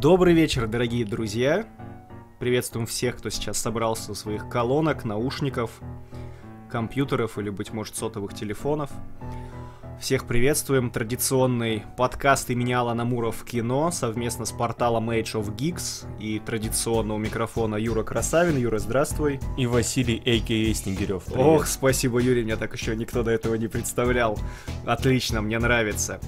Добрый вечер, дорогие друзья. Приветствуем всех, кто сейчас собрался у своих колонок, наушников, компьютеров или, быть может, сотовых телефонов. Всех приветствуем. Традиционный подкаст имени Алана Мура в кино совместно с порталом Age of Geeks и традиционного микрофона Юра Красавин. Юра, здравствуй. И Василий, а.к.а. Снегирев. Привет. Ох, спасибо, Юрий, меня так еще никто до этого не представлял. Отлично, мне нравится.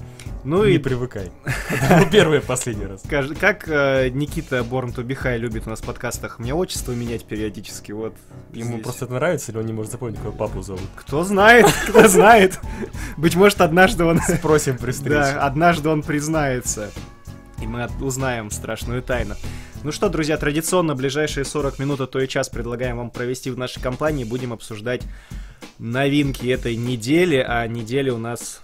Ну не и... привыкай. Первый и последний раз. Как э, Никита Борн Тубихай любит у нас в подкастах мне отчество менять периодически, вот. Ему просто это нравится, или он не может запомнить, какой папу зовут? Кто знает, кто знает. Быть может, однажды он... Спросим при встрече. Да, однажды он признается. И мы узнаем страшную тайну. Ну что, друзья, традиционно ближайшие 40 минут, а то и час предлагаем вам провести в нашей компании. Будем обсуждать новинки этой недели, а неделя у нас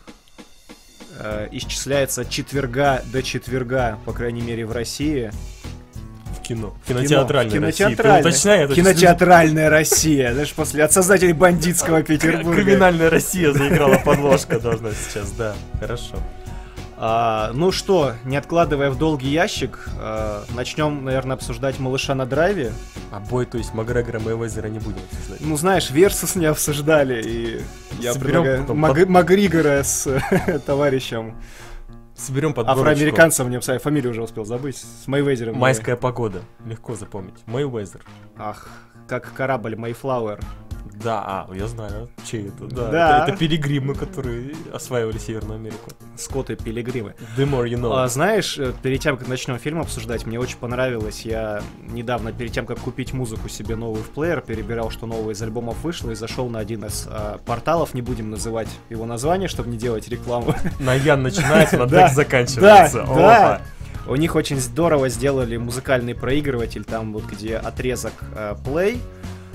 э, исчисляется от четверга до четверга, по крайней мере, в России. В кино. Кинотеатральная кино. Кинотеатральная. Россия. Ты Кинотеатральная Россия. Знаешь, после от создателей бандитского Петербурга. Криминальная Россия заиграла подложка должна сейчас, да. Хорошо. А, ну что, не откладывая в долгий ящик, а, начнем, наверное, обсуждать малыша на драйве. А бой, то есть Макгрегора Мэйвезера не будем обсуждать? Ну, знаешь, Versus не обсуждали, и я Соберем предлагаю Маг... под... Макгригора с товарищем. Соберем под Афроамериканцем не обсуждали, фамилию уже успел забыть, с Мэйвезером. Майская погода, легко запомнить. Мэйвезер. Ах, как корабль Мэйфлауэр. Да, а, я знаю, чей это, да. да. Это, это пилигримы, которые осваивали Северную Америку. Скоты пилигримы. The more you know. А, знаешь, э, перед тем, как начнем фильм обсуждать, мне очень понравилось, я недавно, перед тем, как купить музыку себе новую в плеер, перебирал, что новое из альбомов вышло, и зашел на один из а, порталов, не будем называть его название, чтобы не делать рекламу. На Ян начинается, на Дек заканчивается. Да, да. У них очень здорово сделали музыкальный проигрыватель, там вот где отрезок э, play,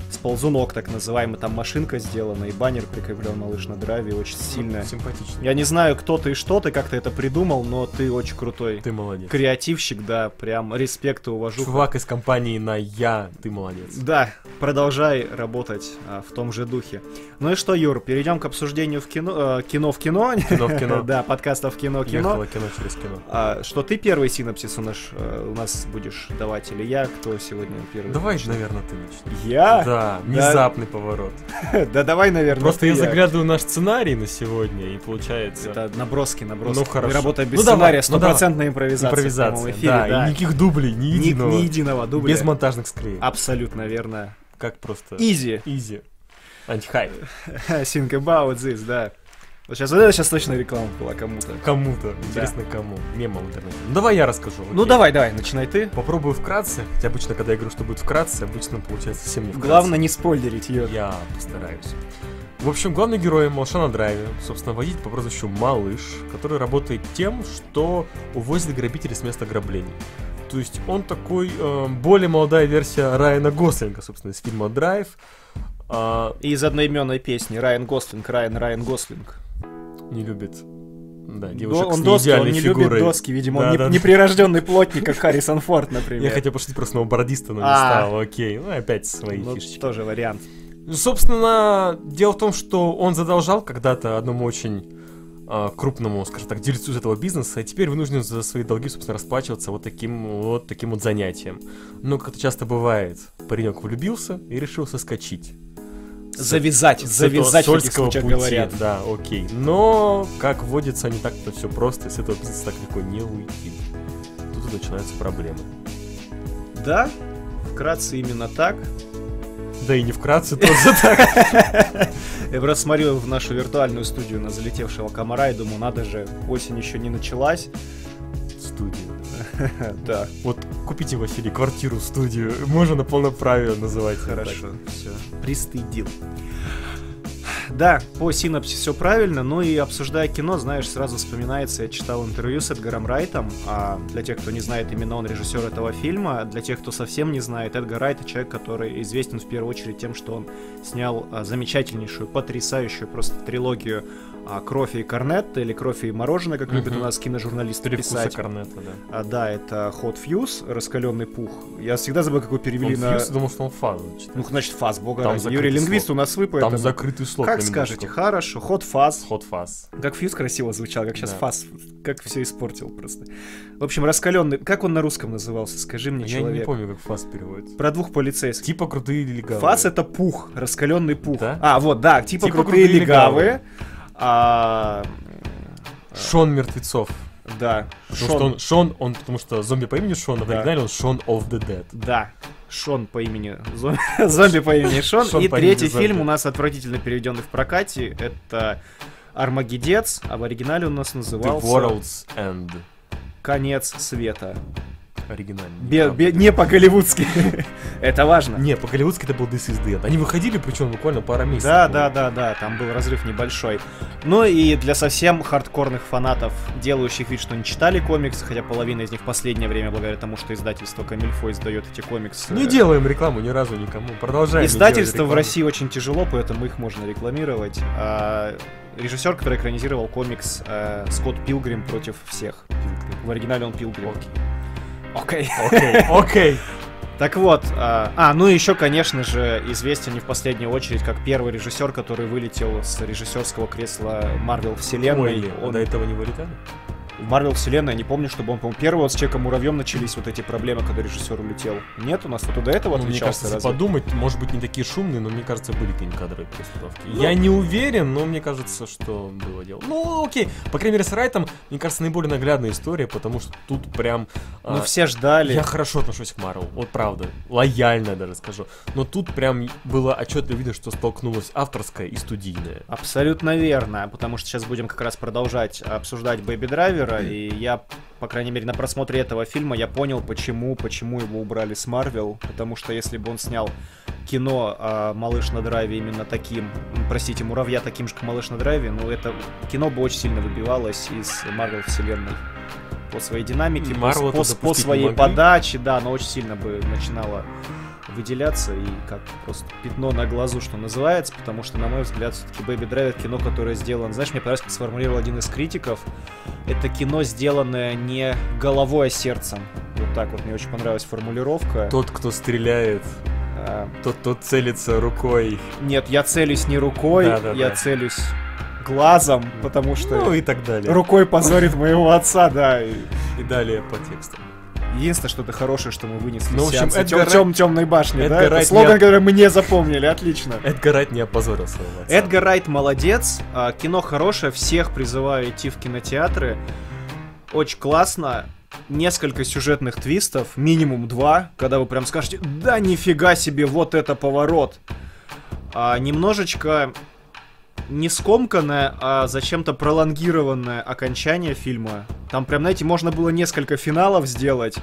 с ползунок, так называемый, там машинка сделана, и баннер прикреплен малыш на драйве, очень сильно. Симпатично. Я не знаю, кто ты и что ты, как ты это придумал, но ты очень крутой. Ты молодец. Креативщик, да, прям респект и уважу. Чувак из компании на Я, ты молодец. Да, продолжай работать а, в том же духе. Ну и что, Юр, перейдем к обсуждению в кино, э, кино в кино. Кино в кино. да, подкастов кино кино. Ехало кино через кино. А, что ты первый синапсис у нас, э, у нас будешь давать, или я, кто сегодня первый? Давай, наверное, ты начнешь. Я? Да. Да, внезапный да. поворот. Да давай, наверное. Просто я заглядываю наш сценарий на сегодня, и получается... Это наброски, наброски. Ну хорошо. Работа без ну, сценария, ну стопроцентная импровизация. Импровизация, да, никаких дублей, ни единого. Ни, единого дубля. Без монтажных склеек. Абсолютно верно. Как просто... Изи. Изи. Антихайп. Think about this, да. Сейчас, вот это сейчас точно реклама была кому-то. Кому-то. Интересно, да. кому. Мемом в интернете. Ну давай я расскажу. Окей. Ну давай, давай, начинай ты. Попробую вкратце. Хотя обычно, когда я говорю, что будет вкратце, обычно получается совсем не вкратце. Главное не спойлерить ее. Я постараюсь. В общем, главный герой Малыша на драйве, собственно, водитель по прозвищу Малыш, который работает тем, что увозит грабителей с места граблений. То есть он такой э, более молодая версия Райана Гослинга, собственно, из фильма «Драйв». А... Из одноименной песни Райан Гослинг, Райан, Райан Гослинг не любит да, девушек он с доски, он не фигурой. любит доски, видимо, да, он да, не, неприрожденный плотник, как Харрисон Форд, например. Я хотел пошутить про сноубордиста, но не а. стал, окей. Ну, опять свои ну, фишечки. Тоже вариант. Собственно, дело в том, что он задолжал когда-то одному очень э, крупному, скажем так, дельцу из этого бизнеса, и теперь вынужден за свои долги, собственно, расплачиваться вот таким вот таким вот занятием. Но, как это часто бывает, паренек влюбился и решил соскочить завязать, с завязать, как пути, говорят. Да, окей. Но, как водится, не так-то все просто, и с этого бизнеса так легко не уйти. Тут и начинаются проблемы. Да, вкратце именно так. Да и не вкратце тоже так. Я просто смотрю в нашу виртуальную студию на залетевшего комара и думаю, надо же, осень еще не началась. Студию. Да. Вот купите, Василий, квартиру, студию. Можно на полноправие называть. Хорошо, все. Пристыдил. Да, по синапсе все правильно, ну и обсуждая кино, знаешь, сразу вспоминается, я читал интервью с Эдгаром Райтом, а для тех, кто не знает, именно он режиссер этого фильма, для тех, кто совсем не знает, Эдгар Райт это человек, который известен в первую очередь тем, что он снял а, замечательнейшую, потрясающую просто трилогию а, «Кровь и корнет» или «Кровь и мороженое», как любят у нас киножурналисты Три писать. корнета, да. А, да, это Hot Fuse, раскаленный пух. Я всегда забыл, как его перевели Hot на... Fuse, думал, что он фаз. Ну, значит, фаз, бога там ради. Юрий Лингвист у нас вы, поэтому... Там закрытый слог. Как как скажете, хорошо. Ход фаз. Ход фаз. Как фьюз красиво звучал, как сейчас Да. фаз. Как все испортил просто. В общем, раскаленный. Как он на русском назывался? Скажи мне, Я человек. не помню, как фаз переводится. Про двух полицейских. Типа крутые легавые. Фас это пух, раскаленный пух. Да? А, вот, да, типа, Типа крутые крутые легавые. А, Шон мертвецов. да. Потому Шон. что он, Шон, он, потому что зомби по имени Шон, а в Да. оригинале он Шон of the Dead. Да. Шон по имени зомби, зомби по имени Шон. Шон И третий зомби. фильм у нас отвратительно переведенный в прокате. Это Армагеддец, а в оригинале у нас The назывался World's End. Конец света. Оригинальный. Бе- бе- не по-голливудски. Это важно. Не, по-голливудски это был This is End. Они выходили, причем буквально пара месяцев. Да, да, да, да, там был разрыв небольшой. Ну и для совсем хардкорных фанатов, делающих вид, что не читали комиксы, хотя половина из них в последнее время, благодаря тому, что издательство Камильфо издает эти комиксы. Не делаем рекламу ни разу никому. Продолжаем. Издательство в. России очень тяжело, поэтому их можно рекламировать. А, режиссер, который экранизировал комикс э, Скотт Пилгрим против всех. В оригинале он Пилгрим. Окей. Окей, окей. Так вот, а, а, ну еще, конечно же, известен не в последнюю очередь как первый режиссер, который вылетел с режиссерского кресла Марвел Вселенной. Ой, Он- до этого не вылетали? В Марвел Вселенной, я не помню, чтобы он, по-моему, первый вот с Человеком Муравьем начались вот эти проблемы, когда режиссер улетел. Нет, у нас вот до этого Ну, мне кажется, разве? подумать, может быть, не такие шумные, но мне кажется, были какие-нибудь кадровые перестановки. Ну- Я не уверен, но мне кажется, что было дело. Ну, окей. По крайней мере, с Райтом, мне кажется, наиболее наглядная история, потому что тут прям... Ну, а, все ждали. Я хорошо отношусь к Марвел, вот правда, лояльно даже скажу. Но тут прям было отчетливо видно, что столкнулось авторское и студийное. Абсолютно верно, потому что сейчас будем как раз продолжать обсуждать Бэби Драйвера, и я, по крайней мере, на просмотре этого фильма я понял, почему, почему его убрали с Марвел, потому что если бы он снял кино а, «Малыш на драйве» именно таким, простите, «Муравья» таким же, как «Малыш на драйве», ну, это кино бы очень сильно выбивалось из Марвел вселенной по своей динамике, по- Марвел по, по не своей могли. подаче, да, оно очень сильно бы начинало выделяться и как просто пятно на глазу, что называется, потому что, на мой взгляд, все-таки Бэби Драйвер кино, которое сделано, знаешь, мне понравилось, как сформулировал один из критиков, это кино, сделанное не головой, а сердцем. Вот так вот, мне очень понравилась формулировка. Тот, кто стреляет, А, тот, тот целится рукой. нет, я целюсь не рукой, Да-да-да. я целюсь глазом, потому что Ну и так далее. рукой позорит моего отца, да. и- И далее по тексту. Единственное, что-то хорошее, что мы вынесли Ну, в общем, Эдгар тем, темной башни, да? Эдгар Это Райт слоган, не- который мы не запомнили, отлично. Эдгар Райт не опозорил своего отца. Эдгар Райт молодец, а, кино хорошее, всех призываю идти в кинотеатры. Очень классно. Несколько сюжетных твистов, минимум два, когда вы прям скажете, да нифига себе, вот это поворот. А, немножечко не скомканное, а зачем-то пролонгированное окончание фильма. Там прям, знаете, можно было несколько финалов сделать,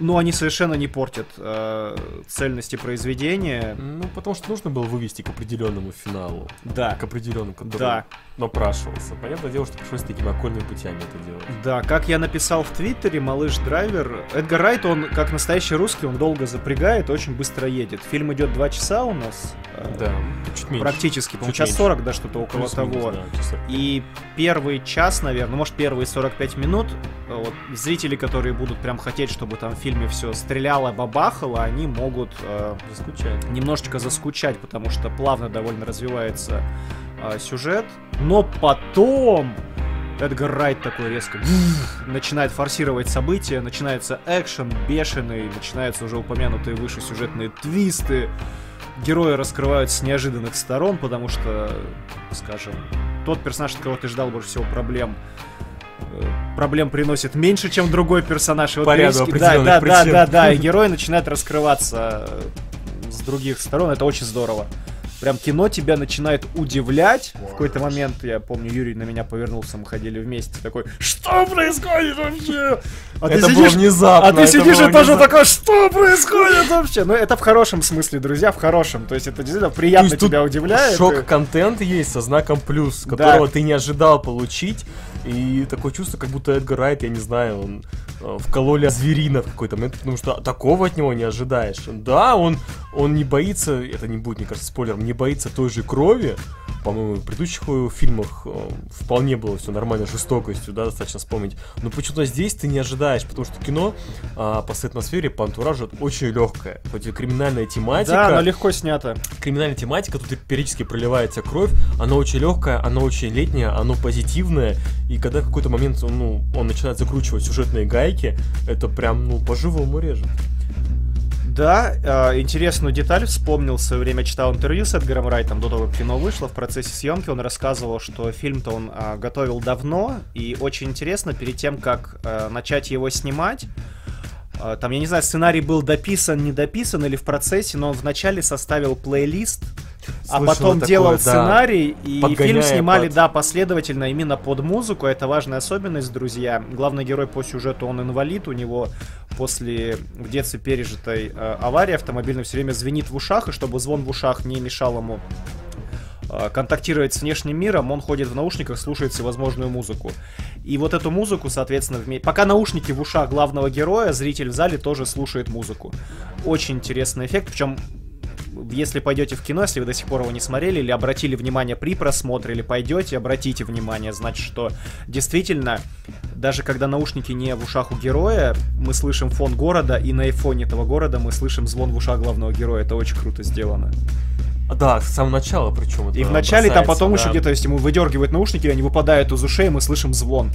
но они совершенно не портят э, цельности произведения. Ну, потому что нужно было вывести к определенному финалу. Да. К определенному, который Да. напрашивался. Понятное дело, что пришлось такими окольными путями это делать. Да, как я написал в Твиттере, малыш Драйвер, Эдгар Райт, он, как настоящий русский, он долго запрягает, очень быстро едет. Фильм идет два часа у нас. э, Да, чуть меньше. Практически, по-моему, час меньше. 40, да, что-то около Плюс-минус, того. да, часа. И первый час, наверное, может, первые 45 минут, э, вот, зрители, которые будут прям хотеть, чтобы там в фильме все стреляло, бабахало, они могут э, Заскучать. немножечко заскучать, потому что плавно довольно развивается а, сюжет. Но потом Эдгар Райт такой резко начинает форсировать события, начинается экшен бешеный, начинаются уже упомянутые выше сюжетные твисты. Герои раскрываются с неожиданных сторон, потому что, скажем, тот персонаж, от которого ты ждал больше всего проблем, э, проблем приносит меньше, чем другой персонаж. И вот По ряду периодически- да, да, да, да, да, и герой начинает раскрываться э, с других сторон. Это очень здорово. Прям кино тебя начинает удивлять. В какой-то момент, я помню, Юрий на меня повернулся, мы ходили вместе, такой, что происходит вообще? А это было сидишь, внезапно. а ты сидишь и тоже такой, что происходит вообще? Ну, это в хорошем смысле, друзья, в хорошем. То есть это действительно приятно тебя удивляет. Шок-контент есть со знаком плюс, которого ты не ожидал получить. И такое чувство, как будто Эдгар Райт, я не знаю, он вкололи зверина в какой-то момент, потому что такого от него не ожидаешь. Да, он, он не боится, это не будет, мне кажется, спойлером, не боится той же крови, по-моему, в предыдущих фильмах э, вполне было все нормально, жестокостью, да, достаточно вспомнить. Но почему-то здесь ты не ожидаешь, потому что кино а, по своей атмосфере, по антуражу очень легкое. Хоть и криминальная тематика. Да, она легко снята. Криминальная тематика, тут периодически проливается кровь, она очень легкая, она очень летняя, она позитивная, и когда в какой-то момент ну, он начинает закручивать сюжетные гайки, это прям, ну, по-живому режет. Да, э, интересную деталь вспомнил в свое время, читал интервью с Эдгаром Райтом до того, как кино вышло. В процессе съемки он рассказывал, что фильм-то он э, готовил давно, и очень интересно, перед тем, как э, начать его снимать, э, там, я не знаю, сценарий был дописан, не дописан или в процессе, но он вначале составил плейлист а потом такое, делал да. сценарий, и фильм снимали, под... да, последовательно именно под музыку. Это важная особенность, друзья. Главный герой по сюжету, он инвалид, у него после в детстве пережитой э, аварии автомобильной все время звенит в ушах, и чтобы звон в ушах не мешал ему э, контактировать с внешним миром, он ходит в наушниках, слушает всевозможную музыку. И вот эту музыку, соответственно, вме... пока наушники в ушах главного героя, зритель в зале тоже слушает музыку. Очень интересный эффект, причем если пойдете в кино, если вы до сих пор его не смотрели или обратили внимание при просмотре, или пойдете, обратите внимание, значит, что действительно, даже когда наушники не в ушах у героя, мы слышим фон города, и на фоне этого города мы слышим звон в ушах главного героя. Это очень круто сделано. Да, с самого начала причем. И в начале там потом да. еще где-то, если ему выдергивают наушники, они выпадают из ушей, и мы слышим звон.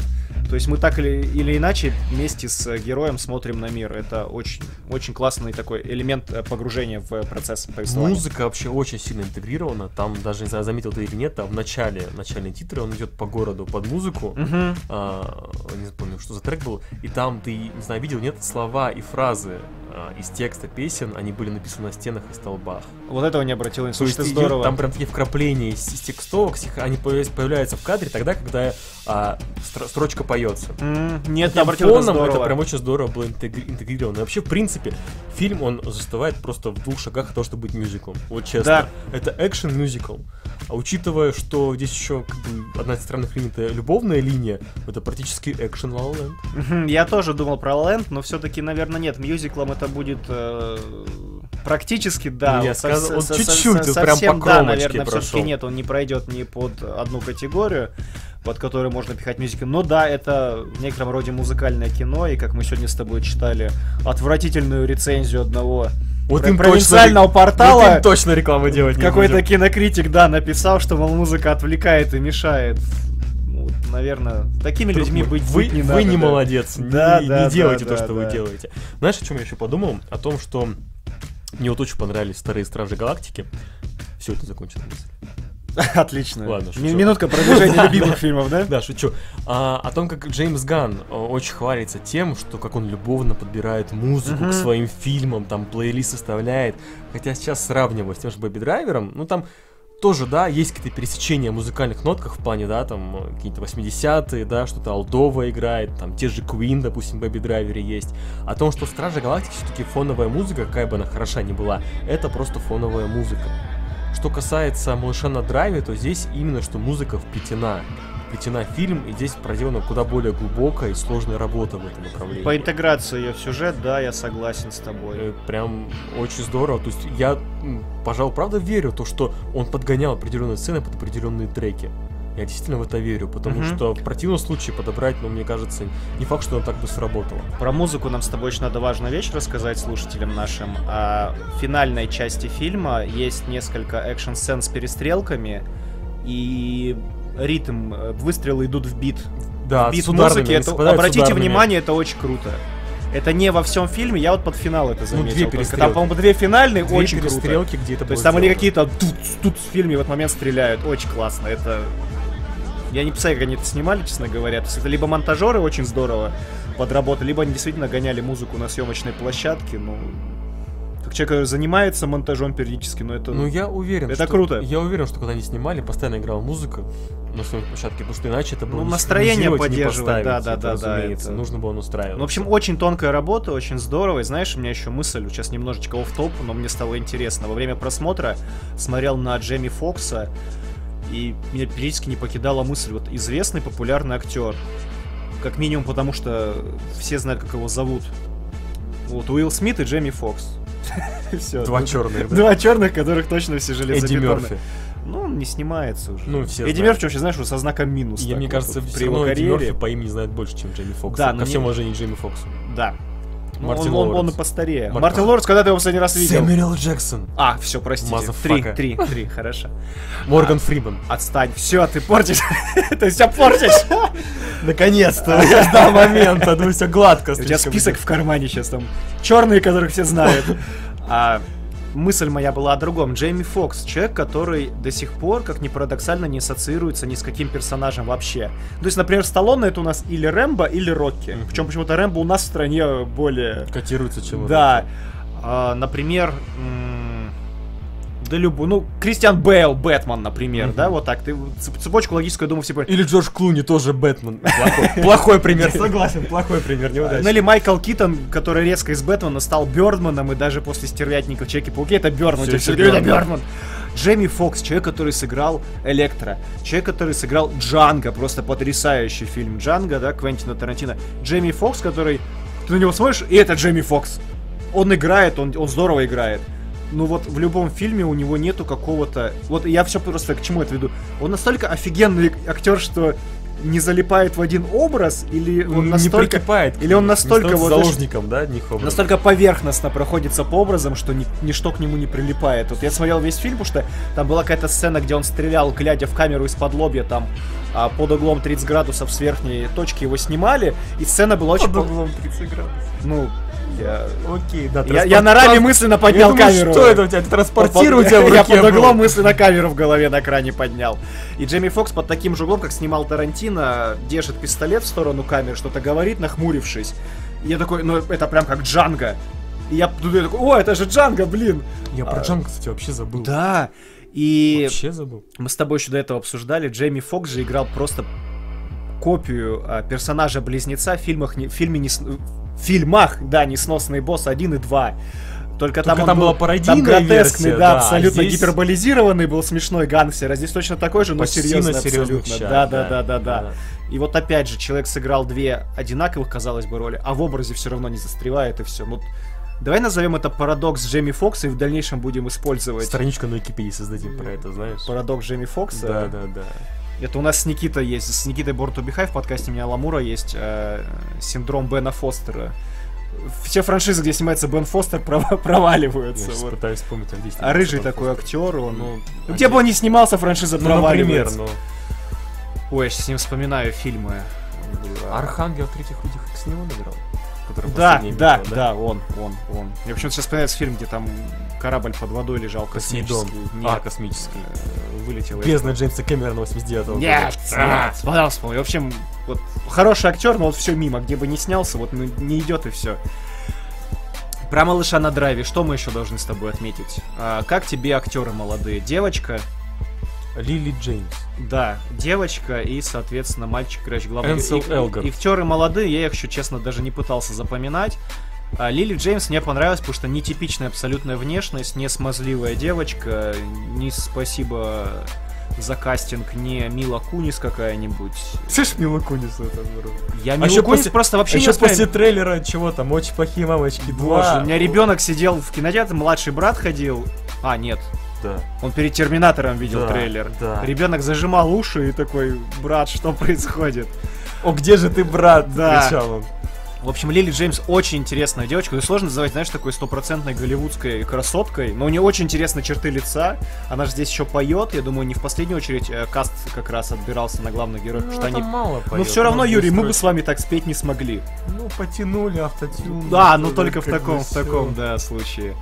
То есть мы так или, или иначе вместе с героем смотрим на мир. Это очень, очень классный такой элемент э, погружения в процесс повествования. Музыка вообще очень сильно интегрирована. Там даже, не знаю, заметил ты или нет, а в начале, начальные титры он идет по городу под музыку. Угу. А, не помню, что за трек был. И там ты, не знаю, видел, нет, слова и фразы а, из текста песен, они были написаны на стенах и столбах. Вот этого не обратил Слушай, это здорово. Там прям такие вкрапления из, из текстовок, они появляются в кадре тогда, когда а, строчка поется. Mm, нет, не обратил это, это прям очень здорово было интегрировано. И вообще, в принципе, фильм, он застывает просто в двух шагах от того, чтобы быть мюзиклом. Вот честно. Да. Это экшен-мюзикл. А учитывая, что здесь еще как бы, одна из странных линий это любовная линия, это практически экшен La La Я тоже думал про La но все-таки, наверное, нет. Мюзиклом это будет э, практически, да. Я сказал, он чуть-чуть, прям по да, наверное, все-таки нет, он не пройдет ни под одну категорию под которую можно пихать мюзикл. Но да, это в некотором роде музыкальное кино, и как мы сегодня с тобой читали отвратительную рецензию одного вот им провинциального точно, портала. Вот им точно рекламу делать Какой-то кинокритик, да, написал, что, мол, музыка отвлекает и мешает. Ну, наверное, такими Друг людьми быть, вы, не вы надо. Вы не да. молодец. Да, не, да, не делайте да, то, да, что да. вы делаете. Знаешь, о чем я еще подумал? О том, что мне вот очень понравились старые Стражи Галактики. Все это закончено мысль. Отлично. Ладно, шучу. Минутка продвижения любимых фильмов, да? Да, шучу. А, о том, как Джеймс Ганн э, очень хвалится тем, что как он любовно подбирает музыку к своим фильмам, там плейлист составляет. Хотя сейчас сравнивать с тем же Бэби Драйвером, ну там тоже, да, есть какие-то пересечения в музыкальных нотках в плане, да, там э, какие-то 80-е, да, что-то алдовое играет, там те же Queen, допустим, в Baby Драйвере есть. О том, что в Страже Галактики все-таки фоновая музыка, какая бы она хороша ни была, это просто фоновая музыка. Что касается малыша на драйве, то здесь именно что музыка вплетена вплетена в фильм, и здесь проделана куда более глубокая и сложная работа в этом направлении. По интеграции ее в сюжет, да, я согласен с тобой. Э, прям очень здорово. То есть я, пожалуй, правда верю, то, что он подгонял определенные сцены под определенные треки. Я действительно в это верю, потому mm-hmm. что в противном случае подобрать, ну, мне кажется, не факт, что он так бы сработало. Про музыку нам с тобой еще надо важную вещь рассказать слушателям нашим. А в финальной части фильма есть несколько экшн-сцен с перестрелками, и ритм, э, выстрелы идут в бит. Да, в бит музыки. Это, обратите внимание, это очень круто. Это не во всем фильме, я вот под финал это заметил. Ну, две перестрелки. Там, по-моему, две финальные, две очень перестрелки, круто. где это То есть там или какие-то тут, тут в фильме в этот момент стреляют, очень классно. Это я не представляю, как они это снимали, честно говоря. То есть это либо монтажеры очень здорово подработали, либо они действительно гоняли музыку на съемочной площадке. Ну, как человек, который занимается монтажом периодически, но это... Ну, я уверен, Это что, круто. Я уверен, что когда они снимали, постоянно играла музыка на своей площадке, потому что иначе это было ну, настроение поддерживать, да, да, да, да, это... нужно было настраивать. Ну, в общем, очень тонкая работа, очень здорово. И знаешь, у меня еще мысль, сейчас немножечко в топ но мне стало интересно. Во время просмотра смотрел на Джейми Фокса, и меня периодически не покидала мысль, вот известный популярный актер, Как минимум потому, что все знают, как его зовут. Вот Уилл Смит и Джейми Фокс. Все. Два черных, да? Два черных, которых точно все Эдди железобетонные. Мерфи. Ну, он не снимается уже. Ну, все Эдди знают. Мерфи вообще, знаешь, со знаком минус. Я, мне кажется, вот при его равно Эдди Мерфи карьере. по имени знает больше, чем Джейми Фокс. Да, Ко всем уважению Джейми Фоксу. Да. Ну, Мартин он, он, он и постарее. Мартин- Мартин Лоуренс, когда ты его в последний раз видел? Сэмюэл Джексон. А, все, простите. Три, три, три, хорошо. Морган Фриман. Отстань. Все, ты портишь. Ты все портишь. Наконец-то! Я ждал момента. Ну, все гладко. У тебя список в кармане сейчас там. Черные, которых все знают. А мысль моя была о другом. Джейми Фокс, человек, который до сих пор, как ни парадоксально, не ассоциируется ни с каким персонажем вообще. То есть, например, Сталлоне это у нас или Рэмбо, или Рокки. Мгм. Причем почему-то Рэмбо у нас в стране более... Котируется чем Да. А, например, да любой, ну, Кристиан Бейл, Бэтмен, например, да, вот так. Ты цеп- цепочку логическую, думаю, все поняли. Или Джордж Клуни тоже Бэтмен. Плохой, пример, согласен, плохой пример, Ну неудачный. или Майкл Китон, который резко из Бэтмена стал Бёрдманом, и даже после Стервятников Человеки-пауки это Бёрдман. Это. Бёрдман. Джейми Фокс, человек, который сыграл Электро, человек, который сыграл Джанго, просто потрясающий фильм Джанго, да, Квентина Тарантино. Джейми Фокс, который... Ты на него смотришь, и это Джейми Фокс. Он играет, он, он здорово играет. Ну вот в любом фильме у него нету какого-то... Вот я все просто к чему это веду. Он настолько офигенный актер, что не залипает в один образ, или он не настолько... прикипает. или он настолько вот, заложником, да, одних образов. настолько поверхностно проходится по образам, что ни- ничто к нему не прилипает. Вот я смотрел весь фильм, потому что там была какая-то сцена, где он стрелял, глядя в камеру из-под лобья, там а, под углом 30 градусов с верхней точки его снимали, и сцена была очень... Под по- углом 30 градусов. Ну, я... Окей, да. Я, я на раме мысленно поднял Я думаю, камеру. Что это у тебя? Ты транспортируй у тебя в Я руке под углом мысленно камеру в голове на кране поднял. И Джейми Фокс под таким же углом, как снимал Тарантино, держит пистолет в сторону камеры, что-то говорит, нахмурившись. И я такой, ну это прям как Джанго. И я туда такой, о, это же Джанго, блин. Я про Джанго, кстати, вообще забыл. Да. И Вообще забыл. мы с тобой еще до этого обсуждали, Джейми Фокс же играл просто копию а, персонажа-близнеца в фильмах, в фильме не, в фильмах, да, «Несносный босс» 1 и 2. Только, там, он там был, была пародийная там гротескный, версия, да, да, а абсолютно здесь- гиперболизированный был смешной гангстер, а здесь точно такой же, но серьезный серьезных абсолютно. щах, да, да, да, да, да. да. И вот опять же, человек сыграл две одинаковых, казалось бы, роли, а в образе все равно не застревает и все. Ну, давай назовем это парадокс Джейми Фокса и в дальнейшем будем использовать Страничку на Википедии создадим про это, знаешь? парадокс Джейми Фокса. Да, да, да. Это у нас с Никитой есть, с Никитой Бортубихай в подкасте меня Ламура есть э, синдром Бена Фостера. Все франшизы, где снимается Бен Фостер, пров- Я проваливаются. сейчас вот. пытаюсь вспомнить, а где А рыжий снимался такой Бен актер, он... Ну, Ну, где бы он ни снимался, франшиза Ну, например, проваливается. ну. Ой, я сейчас с ним вспоминаю фильмы. Архангел третьих людях с него набирал? Который Да, да, имел, да, он, он, он. Мне почему-то сейчас вспоминается фильм, где там корабль под водой лежал космический. А, Нет, космический. э, вылетел. из- Бездна Джеймса Кэмерона 89-го Нет, года. нет, вспомнил, вспомнил. В общем, вот хороший актер, но вот все мимо, где бы не снялся, вот ну, не идет и все. Про малыша на драйве, что мы еще должны с тобой отметить? А, как тебе актеры молодые? Девочка, Лили Джеймс. да, девочка и, соответственно, мальчик, играющий главный. Энсел и Актеры молодые, я их еще, честно, даже не пытался запоминать. А Лили Джеймс мне понравилась, потому что нетипичная абсолютная внешность, не смазливая девочка, не спасибо за кастинг, не Мила Кунис какая-нибудь. Слышь, Мила Кунис это Я А Милу еще Кунис после- просто вообще не Еще воспринимаю. после трейлера чего там, очень плохие мамочки 2. Боже, у меня ребенок сидел в кинотеатре, младший брат ходил. А, нет, Да. он перед Терминатором видел Да, трейлер. да. Ребенок зажимал уши и такой, брат, что происходит? О, где же ты, брат? Да. кричал он. В общем, Лили Джеймс очень интересная девочка. Ее сложно называть, знаешь, такой стопроцентной голливудской красоткой. Но у нее очень интересные черты лица. Она же здесь еще поет. Я думаю, не в последнюю очередь э, каст как раз отбирался на главных героев. Ну, потому что они... мало Ну поёт, все равно, надо Юрий, мы бы с вами так спеть не смогли. Ну, потянули автотюн. Да, но Это только в таком, в таком, да, случае.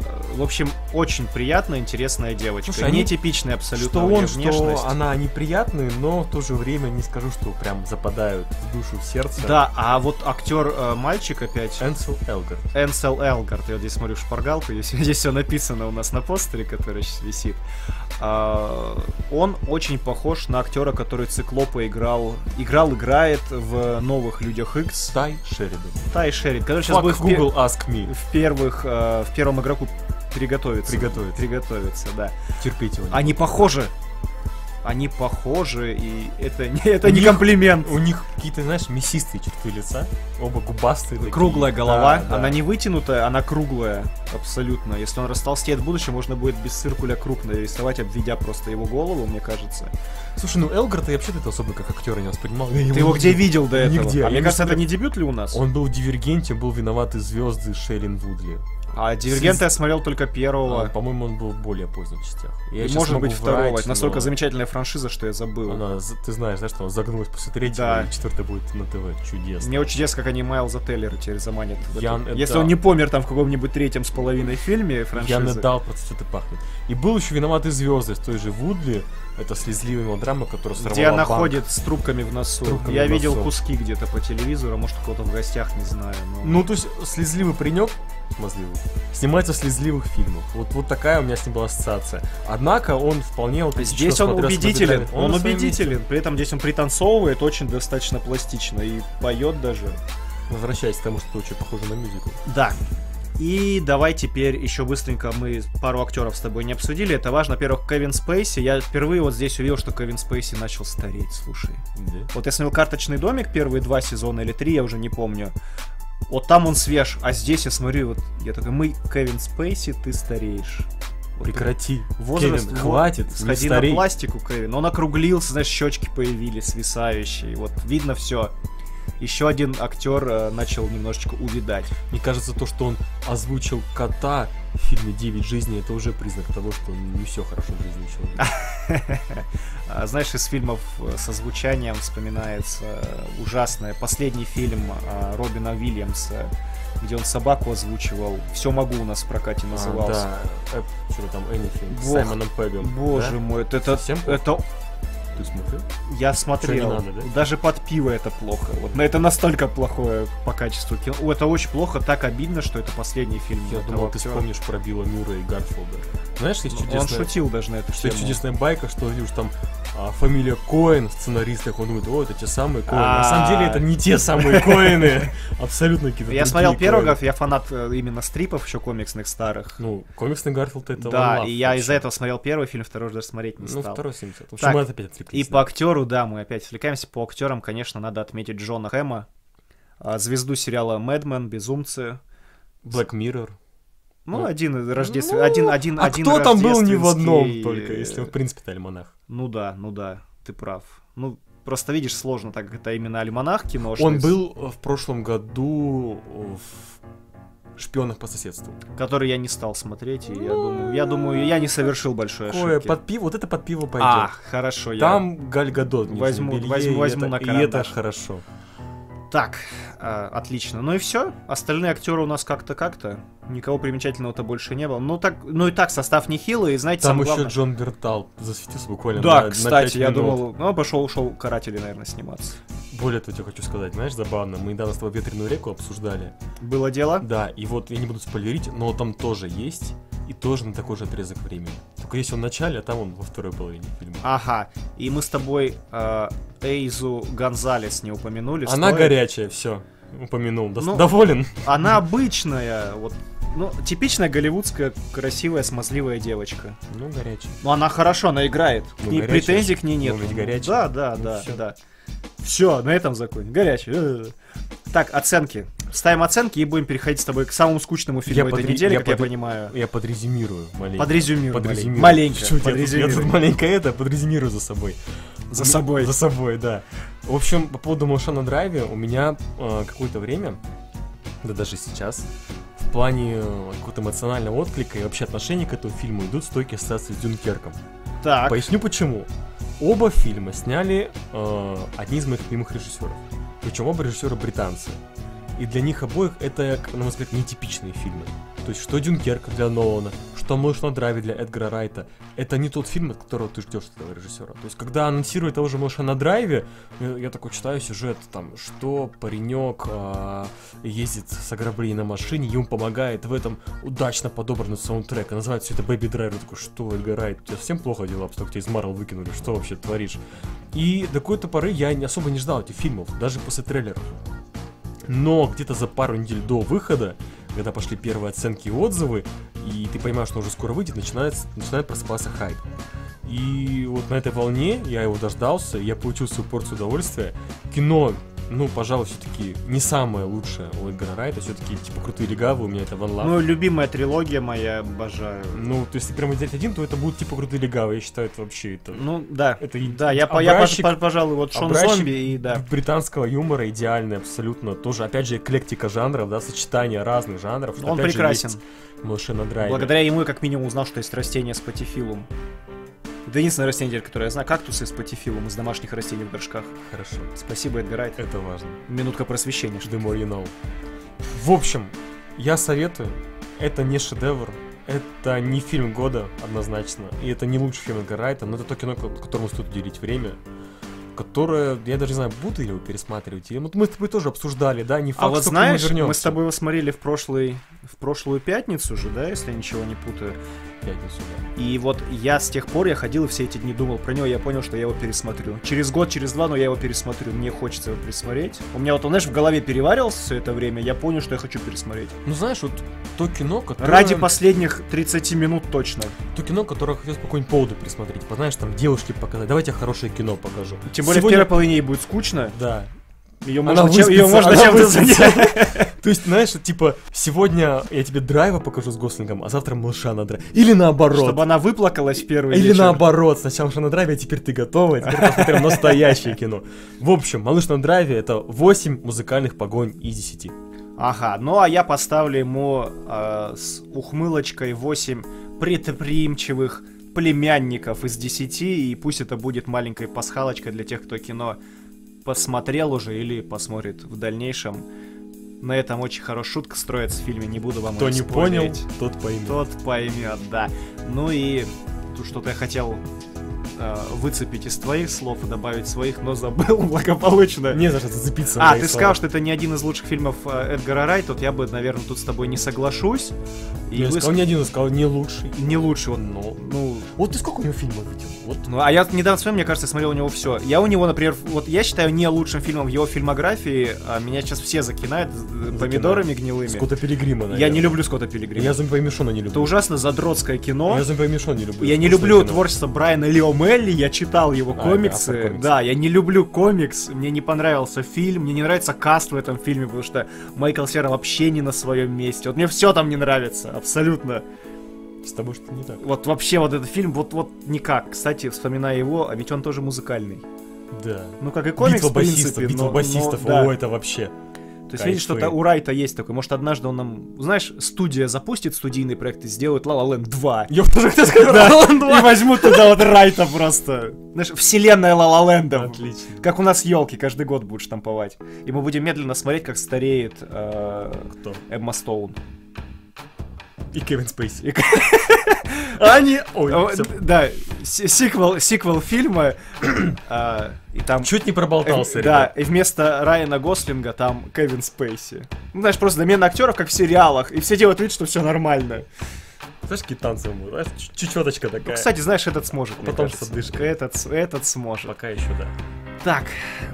Э, В общем, очень приятная, интересная девочка. Слушай, они- Нетипичная абсолютно Что он, внешность. что она неприятные, но в то же время не скажу, что прям западают в душу, в сердце. Да, а вот актер э, мальчик опять, Энсел Элгард. Энсел Элгард, я вот здесь смотрю шпаргалку, здесь, здесь все написано у нас на постере, который сейчас висит. А, он очень похож на актера, который Циклопа играл, играл, играет в новых Людях X. Тай Шеридан. Тай Шерид, который сейчас Fuck будет в, Google Ask Me. в первых, э, в первом игроку переготовиться. Приготовиться. Приготовиться, да. Терпеть его. Они похожи. они похожи, и это, не- это не комплимент. У них какие-то, знаешь, мясистые черты лица. Оба губастые. такие. Круглая голова, Да, да. она не вытянутая, она круглая, абсолютно. Если он растолстеет в будущем, можно будет без циркуля крупно рисовать, обведя просто его голову, мне кажется. Слушай, ну Элгарта я вообще-то особо как актера не воспринимал. Я Ты его где видел до этого? Нигде. А Я мне не кажется, это не дебют ли у нас? Он был в Дивергенте, был виноваты звезды Шейлин Вудли. А Дивергента я смотрел только А, первого. По-моему, он был в более поздних частях. Я И может быть второго. врать, Это настолько но замечательная франшиза, что я забыл. Она, ты знаешь, да, что она загнулась после третьего, Да. и четвертая будет на ТВ. Чудесно. Мне очень интересно, как они Майлза Теллера теперь заманят. Ян- это- Если он не помер там в каком-нибудь третьем с половиной фильме Я франшизы. надал просто что-то пахнет. И был еще виноватый звезды с той же Вудли. Это слезливая мелодрама, которая сорвала Где она банк. ходит с трубками в носу. трубками я в видел носу. куски где-то по телевизору, а может у кого-то в гостях, не знаю. но- Ну, то есть, слезливый паренек, смазливый, снимается в слезливых фильмах. Вот, вот такая у меня с ним была ассоциация. Однако он вполне аутентично Здесь он убедителен, «Бобби он, Драйвере». на своем убедителен. При этом здесь он пританцовывает очень достаточно пластично и поет даже. Возвращаясь к тому, что это очень похоже на мюзикл. Да. И давай теперь еще быстренько мы пару актеров с тобой не обсудили. Это важно. Во-первых, Кевин Спейси. Я впервые вот здесь увидел, что Кевин Спейси начал стареть, слушай. Да. Вот я смотрел «Карточный домик» первые два сезона или три, я уже не помню. Вот там он свеж, а здесь я смотрю, вот я такой, мы, Кевин Спейси, ты стареешь. Вот Прекрати. Возраст, Кевин, во- хватит, Сходи на пластику, Кевин. Он округлился, знаешь, щечки появились свисающие. Вот видно все. Еще один актер э, начал немножечко увидать. Мне кажется, то, что он озвучил кота в фильме «Девять жизней», это уже признак того, что не все хорошо в жизни человека. А, Знаешь, из фильмов э, со звучанием вспоминается э, ужасное. Последний фильм Робина Уильямса, где он собаку озвучивал. Все могу у нас в прокате назывался. А, да, э, что-то там, Anything, с Бог, Саймоном Пегом. Боже да? мой, это, это, Совсем это Ты смотрел? я смотрел. надо, да? Даже под пиво это плохо. Вот, но это настолько плохое по качеству кино. О, это очень плохо, так обидно, что это последний фильм. Я думал, ты актера. вспомнишь про Билла Мюра и Гарфилда. Знаешь, есть Он чудесная... шутил даже на эту есть тему. чудесная байка, что видишь там а, фамилия Коэн, сценарист, так он думает, о, это те самые Коэны. На самом деле это не те самые Коэны. Абсолютно какие-то Я смотрел Коэны. я фанат э, именно стрипов еще комиксных старых. Ну, комиксный Гарфилд это да, и я из-за этого смотрел первый фильм, второй даже смотреть не Ну, стал. второй 70. В общем, опять И по актеру, да, мы опять отвлекаемся. По актерам, конечно, надо отметить Джона Хэма, а, звезду сериала Мэдмен, Безумцы. Black Mirror. Ну, Ну, один из рождеств... ну, один, один, а один кто там был не в одном рождественский, только, если он, в принципе, это альманах? Ну да, ну да, ты прав. Ну, просто видишь, сложно так, это именно альманах кино. Он был э, в прошлом году в «Шпионах по соседству». Который я не стал смотреть, и я думаю, я думаю, я не совершил большой Такое ошибки. под пиво, вот это под пиво пойдет. А, хорошо, я... Там Галь Гадот в нижнем Возьму- возьму- возьму это- на И это карандаш. хорошо. Так, а, отлично. Ну и все. Остальные актеры у нас как-то как-то. Никого примечательного-то больше не было. Ну так, ну и так состав нехилый, и знаете, Там еще главное- Джон Бертал засветился буквально Да, на, на кстати, пять я думал, ну пошел, ушел каратели, наверное, сниматься. Более того, я хочу сказать, знаешь, забавно, мы недавно с тобой ветреную реку обсуждали. Было дело? Да, и вот я не буду спойлерить, но там тоже есть, и тоже на такой же отрезок времени. Только есть он в начале, а там он во второй половине фильма. Ага. И мы с тобой э, Эйзу Гонзалес не упомянули. Она Стоит? горячая, все. Упомянул. Ну, Доволен? Она обычная, вот, ну, типичная голливудская красивая смазливая девочка. Ну, горячая. Ну, она хорошо, она играет. К Ну, ней горячая. претензий к ней нет. Ну, ведь горячая. Да, да, Ну, да, всё. да. Все, на этом законе. Горячий. Э. Так, оценки. Ставим оценки и будем переходить с тобой к самому скучному фильму Я этой подре- недели, я как я подре- понимаю. Я подрезюмирую маленько. Подрезюмируй. Подрезюмирую. Маленько. Чуть, я тут- Я тут маленько это, подрезюмирую за собой. За собой. За собой, да. В общем, по поводу малыша на драйве, у меня э, какое-то время, да даже сейчас, в плане э, какого-то эмоционального отклика и вообще отношения к этому фильму идут стойкие ассоциации с Дюнкерком. Так. Поясню почему. Оба фильма сняли э, одни из моих любимых режиссеров. Причем оба режиссера британцы. И для них обоих это, на мой взгляд, нетипичные фильмы. Есть, что Дюнкерк для Нолана, что Малыш на драйве для Эдгара Райта, это не тот фильм, от которого ты ждешь этого режиссера. То есть, когда анонсируют того же Малыша на драйве, э, я такой читаю сюжет, там, что паренек а, ездит с ограблением на машине, ему помогает в этом удачно подобранный саундтрек. И называют все это Driver. Я такой, что, Эдгар Райт, у тебя совсем плохо дела, что тебя из Марвел выкинули, что вообще творишь? И до какой-то поры я особо не ждал этих фильмов, даже после трейлеров. Но где-то за пару недель до выхода, когда пошли первые оценки и отзывы, и ты понимаешь, что уже скоро выйдет, начинает, начинает просыпаться хайп. И вот на этой волне я его дождался, я получил свою порцию удовольствия. Кино ну, пожалуй, все-таки не самое лучшее у Эдгара Райта. Все-таки, типа, крутые легавы, у меня это Ван Лав. Ну, любимая трилогия моя, обожаю. Ну, то есть, если прямо взять один, то это будет, типа, крутые легавы. Я считаю, это вообще это... Ну, да. Это да, я, я, образчик- пож- пожалуй, вот Шон Зомби и да. британского юмора идеальный абсолютно. Тоже, опять же, эклектика жанров, да, сочетание разных жанров. Он опять же, прекрасен. в «Малыше на драйве». Благодаря ему я как минимум узнал, что есть растение с патифилум. Это единственное растение, которое я знаю. Кактусы с патифилум из домашних растений в горшках. Хорошо. Спасибо, Эдгар Райт. Это важно. Минутка просвещения. The more you know. В общем, я советую. Это не шедевр. Это не фильм года, однозначно. И это не лучший фильм Эдгара Райта, но это то кино, ко- которому стоит уделить время. Которое, я даже не знаю, буду ли его пересматривать. И вот мы с тобой тоже обсуждали, да, не факт, А вот что знаешь, мы вернемся. с тобой его смотрели в прошлый, в прошлую пятницу же, да, если я ничего не путаю. Пятницу, да. И вот я с тех пор, я ходил и все эти дни думал про него, я понял, что я его пересмотрю. Через год, через два, но я его пересмотрю. Мне хочется его пересмотреть. У меня вот, он, знаешь, в голове переваривался все это время, я понял, что я хочу пересмотреть. Ну, знаешь, вот то кино, которое... Ради последних 30 минут точно. То кино, которое хотелось по какому-нибудь поводу пересмотреть. Типа, знаешь, там девушке показать. Давайте я хорошее кино покажу. Тем более Сегодня- в первой половине ей будет скучно. Да. Ее Она можно, чем- её можно чем-то занять. То есть, знаешь, типа, сегодня я тебе драйва покажу с Гослингом, а завтра малыша на драйве. Или наоборот. Чтобы она выплакалась в первый Или вечер. наоборот, сначала малыша на драйве, а теперь ты готова, и теперь посмотрим настоящее кино. В общем, малыш на драйве это 8 музыкальных погонь из 10. Ага, ну а я поставлю ему э, с ухмылочкой 8 предприимчивых племянников из 10, и пусть это будет маленькой пасхалочкой для тех, кто кино посмотрел уже или посмотрит в дальнейшем. На этом очень хорошая шутка строится в фильме, не буду вам Кто не понял, тот поймет. Тот поймет, да. Ну и тут что-то я хотел э, выцепить из твоих слов и добавить своих, но забыл благополучно. Не за что зацепиться. А, ты слова. сказал, что это не один из лучших фильмов э, Эдгара Райта, вот я бы, наверное, тут с тобой не соглашусь. И Я вы сказал не один, я сказал не лучший. не лучше, вот, Но... ну, Вот ты сколько у него фильмов видел? Вот. ну, а я недавно смотрел, мне кажется, я смотрел у него все. Я у него, например, вот я считаю не лучшим фильмом в его фильмографии, а меня сейчас все закинают э, помидорами гнилыми. Скотта Пилигрима, Я наверное. не люблю Скотта Пилигрима. Я зомби Мишона не Это люблю. ужасно задротское кино. Я зомби Мишона не люблю. Я не люблю кино. творчество Брайана Лео Мелли, я читал его А, комиксы. комикса. да, я не люблю комикс, мне не понравился фильм, мне не нравится каст в этом фильме, потому что Майкл Сера вообще не на своем месте. Вот мне все там не нравится, абсолютно. С тобой что-то не так. Вот вообще вот этот фильм, вот, вот никак. Кстати, вспоминая его, а ведь он тоже музыкальный. Да. Ну, как и комикс, битва в принципе. басистов, битва но- но басистов, да. о, это вообще. То есть, видишь, что-то у Райта есть такой. Может, однажды он нам, знаешь, студия запустит студийный проект и сделает La La Land 2. Я тоже хотел сказать, Да, «La La Land и возьмут туда вот Райта просто. Знаешь, вселенная Ла Ла Ленда. Отлично. Как у нас елки каждый год будут штамповать. И мы будем медленно смотреть, как стареет э? Эмма Стоун. И Кевин Спейси. А они... Ой, всё. Да, си- сиквел, сиквел фильма. э, И там... Чуть не проболтался, э, Да, и вместо Райана Гослинга там Кевин Спейси. Ну, знаешь, просто замена актеров, как в сериалах, и все делают вид, что все нормально. Знаешь, какие танцы ему, знаешь, чечеточка такая. Ну, кстати, знаешь, этот сможет, Потом с кажется. отдышкой. Этот, этот сможет. Пока еще, да. Так,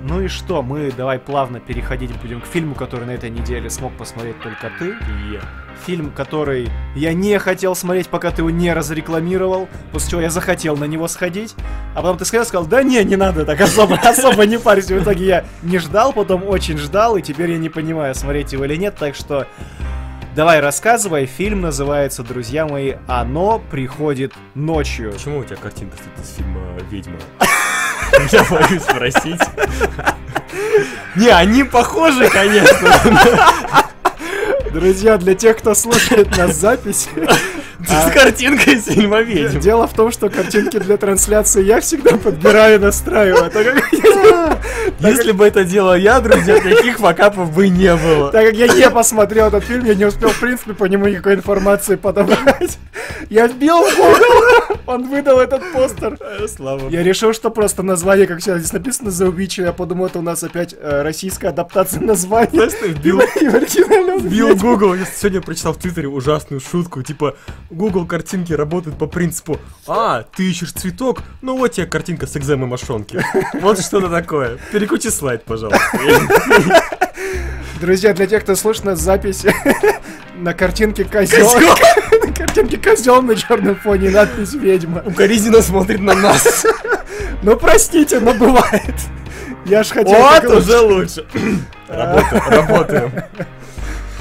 ну и что, мы давай плавно переходить будем к фильму, который на этой неделе смог посмотреть только ты. И. Фильм, который я не хотел смотреть, пока ты его не разрекламировал, после чего я захотел на него сходить, а потом ты сказал, сказал, да не, не надо так особо, особо не парься. В итоге я не ждал, потом очень ждал, и теперь я не понимаю, смотреть его или нет, так что давай рассказывай. Фильм называется, друзья мои, «Оно приходит ночью». Почему у тебя картинка стоит из фильма «Ведьма»? Я боюсь спросить. Не, они похожи, конечно. Друзья, для тех, кто слушает нас запись, С картинкой из фильма «Ведьма». Дело в том, что картинки для трансляции я всегда подбираю и настраиваю. Как, Если бы это делал я, друзья, таких факапов бы не было. так как я не посмотрел этот фильм, я не успел, в принципе, по нему никакой информации подобрать. Я вбил в Google, он выдал этот постер. Слава Я решил, что просто название, как всегда, здесь написано The Witcher, я подумал, это у нас опять э, российская адаптация названия. Знаешь, ты вбил, вбил. Google. Я сегодня прочитал в Твиттере ужасную шутку. Типа, Google картинки работают по принципу А, ты ищешь цветок? Ну вот тебе картинка с экземой мошонки. Вот что-то такое. Перекрути слайд, пожалуйста. Друзья, для тех, кто слышит нас запись на картинке козел. На кар- картинки козел на черном фоне надпись ведьма. Укоризненно смотрит на нас. Ну простите, но бывает. Я ж хотел... Вот уже лучше. Работаем,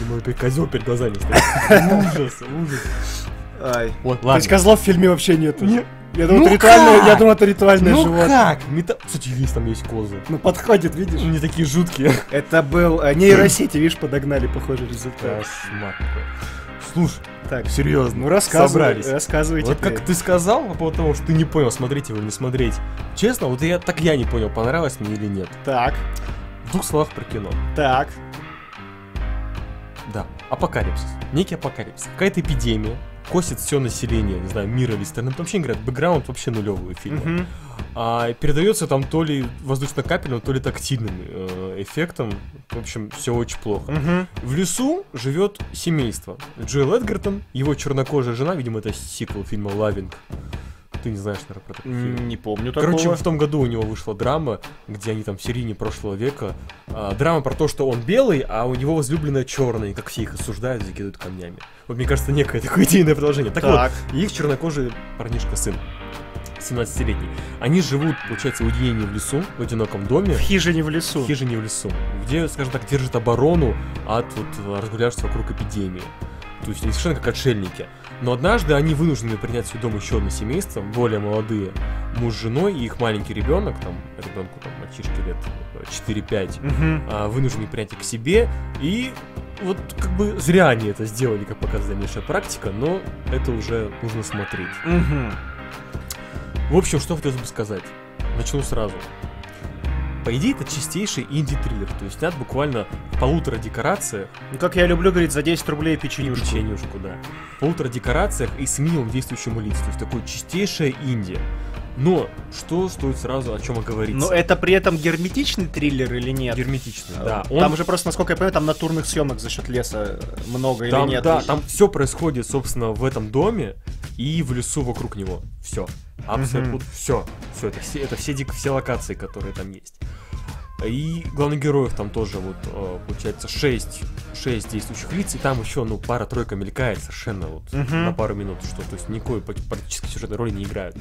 Ему опять козел перед глазами стоит. Ужас, ужас. Ай. Вот, То есть ладно. козлов в фильме вообще нету. Не- Я думал, Ну это ритуальное, как? я думал, это ритуальное Ну животное. как? Мета... Кстати, есть там есть козы. Ну подходит, видишь? Не такие жуткие. Это был э, нейросети, видишь, подогнали похожий результат. Кошмар. Слушай, Так, серьезно. ну рассказывай, Собрались. рассказывайте. Вот как ты сказал по поводу того, что ты не понял, смотреть его или не смотреть. Честно, вот я так я не понял, понравилось мне или нет. Так, В двух словах про кино. так. Апокалипсис. Некий апокалипсис. Какая-то эпидемия. Косит все население, не знаю, мира или страны. Там вообще говорят, бэкграунд вообще нулевый фильма. Мгм. А передается там то ли воздушно-капельным, то ли тактильным э, эффектом. В общем, все очень плохо. Мгм. В лесу живет семейство. Джоэл Эдгертон, его чернокожая жена, видимо, это сиквел фильма «Лавинг». Ты не знаешь, наверное, про такой фильм. Не помню такого. Короче, в том году у него вышла драма, где они там в середине прошлого века. А, драма про то, что он белый, а у него возлюбленная черная, и как все их осуждают, закидывают камнями. Вот мне кажется, некое такое идейное продолжение. Так, Так. вот, их чернокожий парнишка сын. 17-летний. Они живут, получается, в уединении в лесу, в одиноком доме. В хижине в лесу. В хижине в лесу, где, скажем так, держит оборону от вот, разгулявшихся вокруг эпидемии. То есть они совершенно как отшельники. Но однажды они вынуждены принять в свой дом еще одно семейство, более молодые, муж с женой и их маленький ребенок, там, ребенку там мальчишке лет э, 4-5, Мгм. а, вынуждены принять их к себе, и вот как бы зря они это сделали, как показывает дальнейшая практика, но это уже нужно смотреть. Мгм. В общем, что хотелось бы сказать. Начну сразу. По идее, это чистейший инди-триллер, то есть снят буквально в полутора декорациях, Ну, как я люблю говорить, за 10 рублей печенюшку. печенюшку, да, в полутора декорациях и с минимум действующим лиц, то есть такое чистейшее инди. Но, что стоит сразу о чем оговориться? Но это при этом герметичный триллер или нет? Герметичный, да. Там же просто, насколько я понимаю, там натурных съемок за счет леса много там, или нет? да, там все происходит, собственно, в этом доме и в лесу вокруг него. Все. Абсолютно все. Все, это все, это все, дик- все локации, которые там есть. И главных героев там тоже вот, э, получается, 6, 6 действующих лиц, и там еще, ну, пара-тройка мелькает совершенно вот Мгм. на пару минут, что, то есть никакой пр- практически сюжетной роли не играют.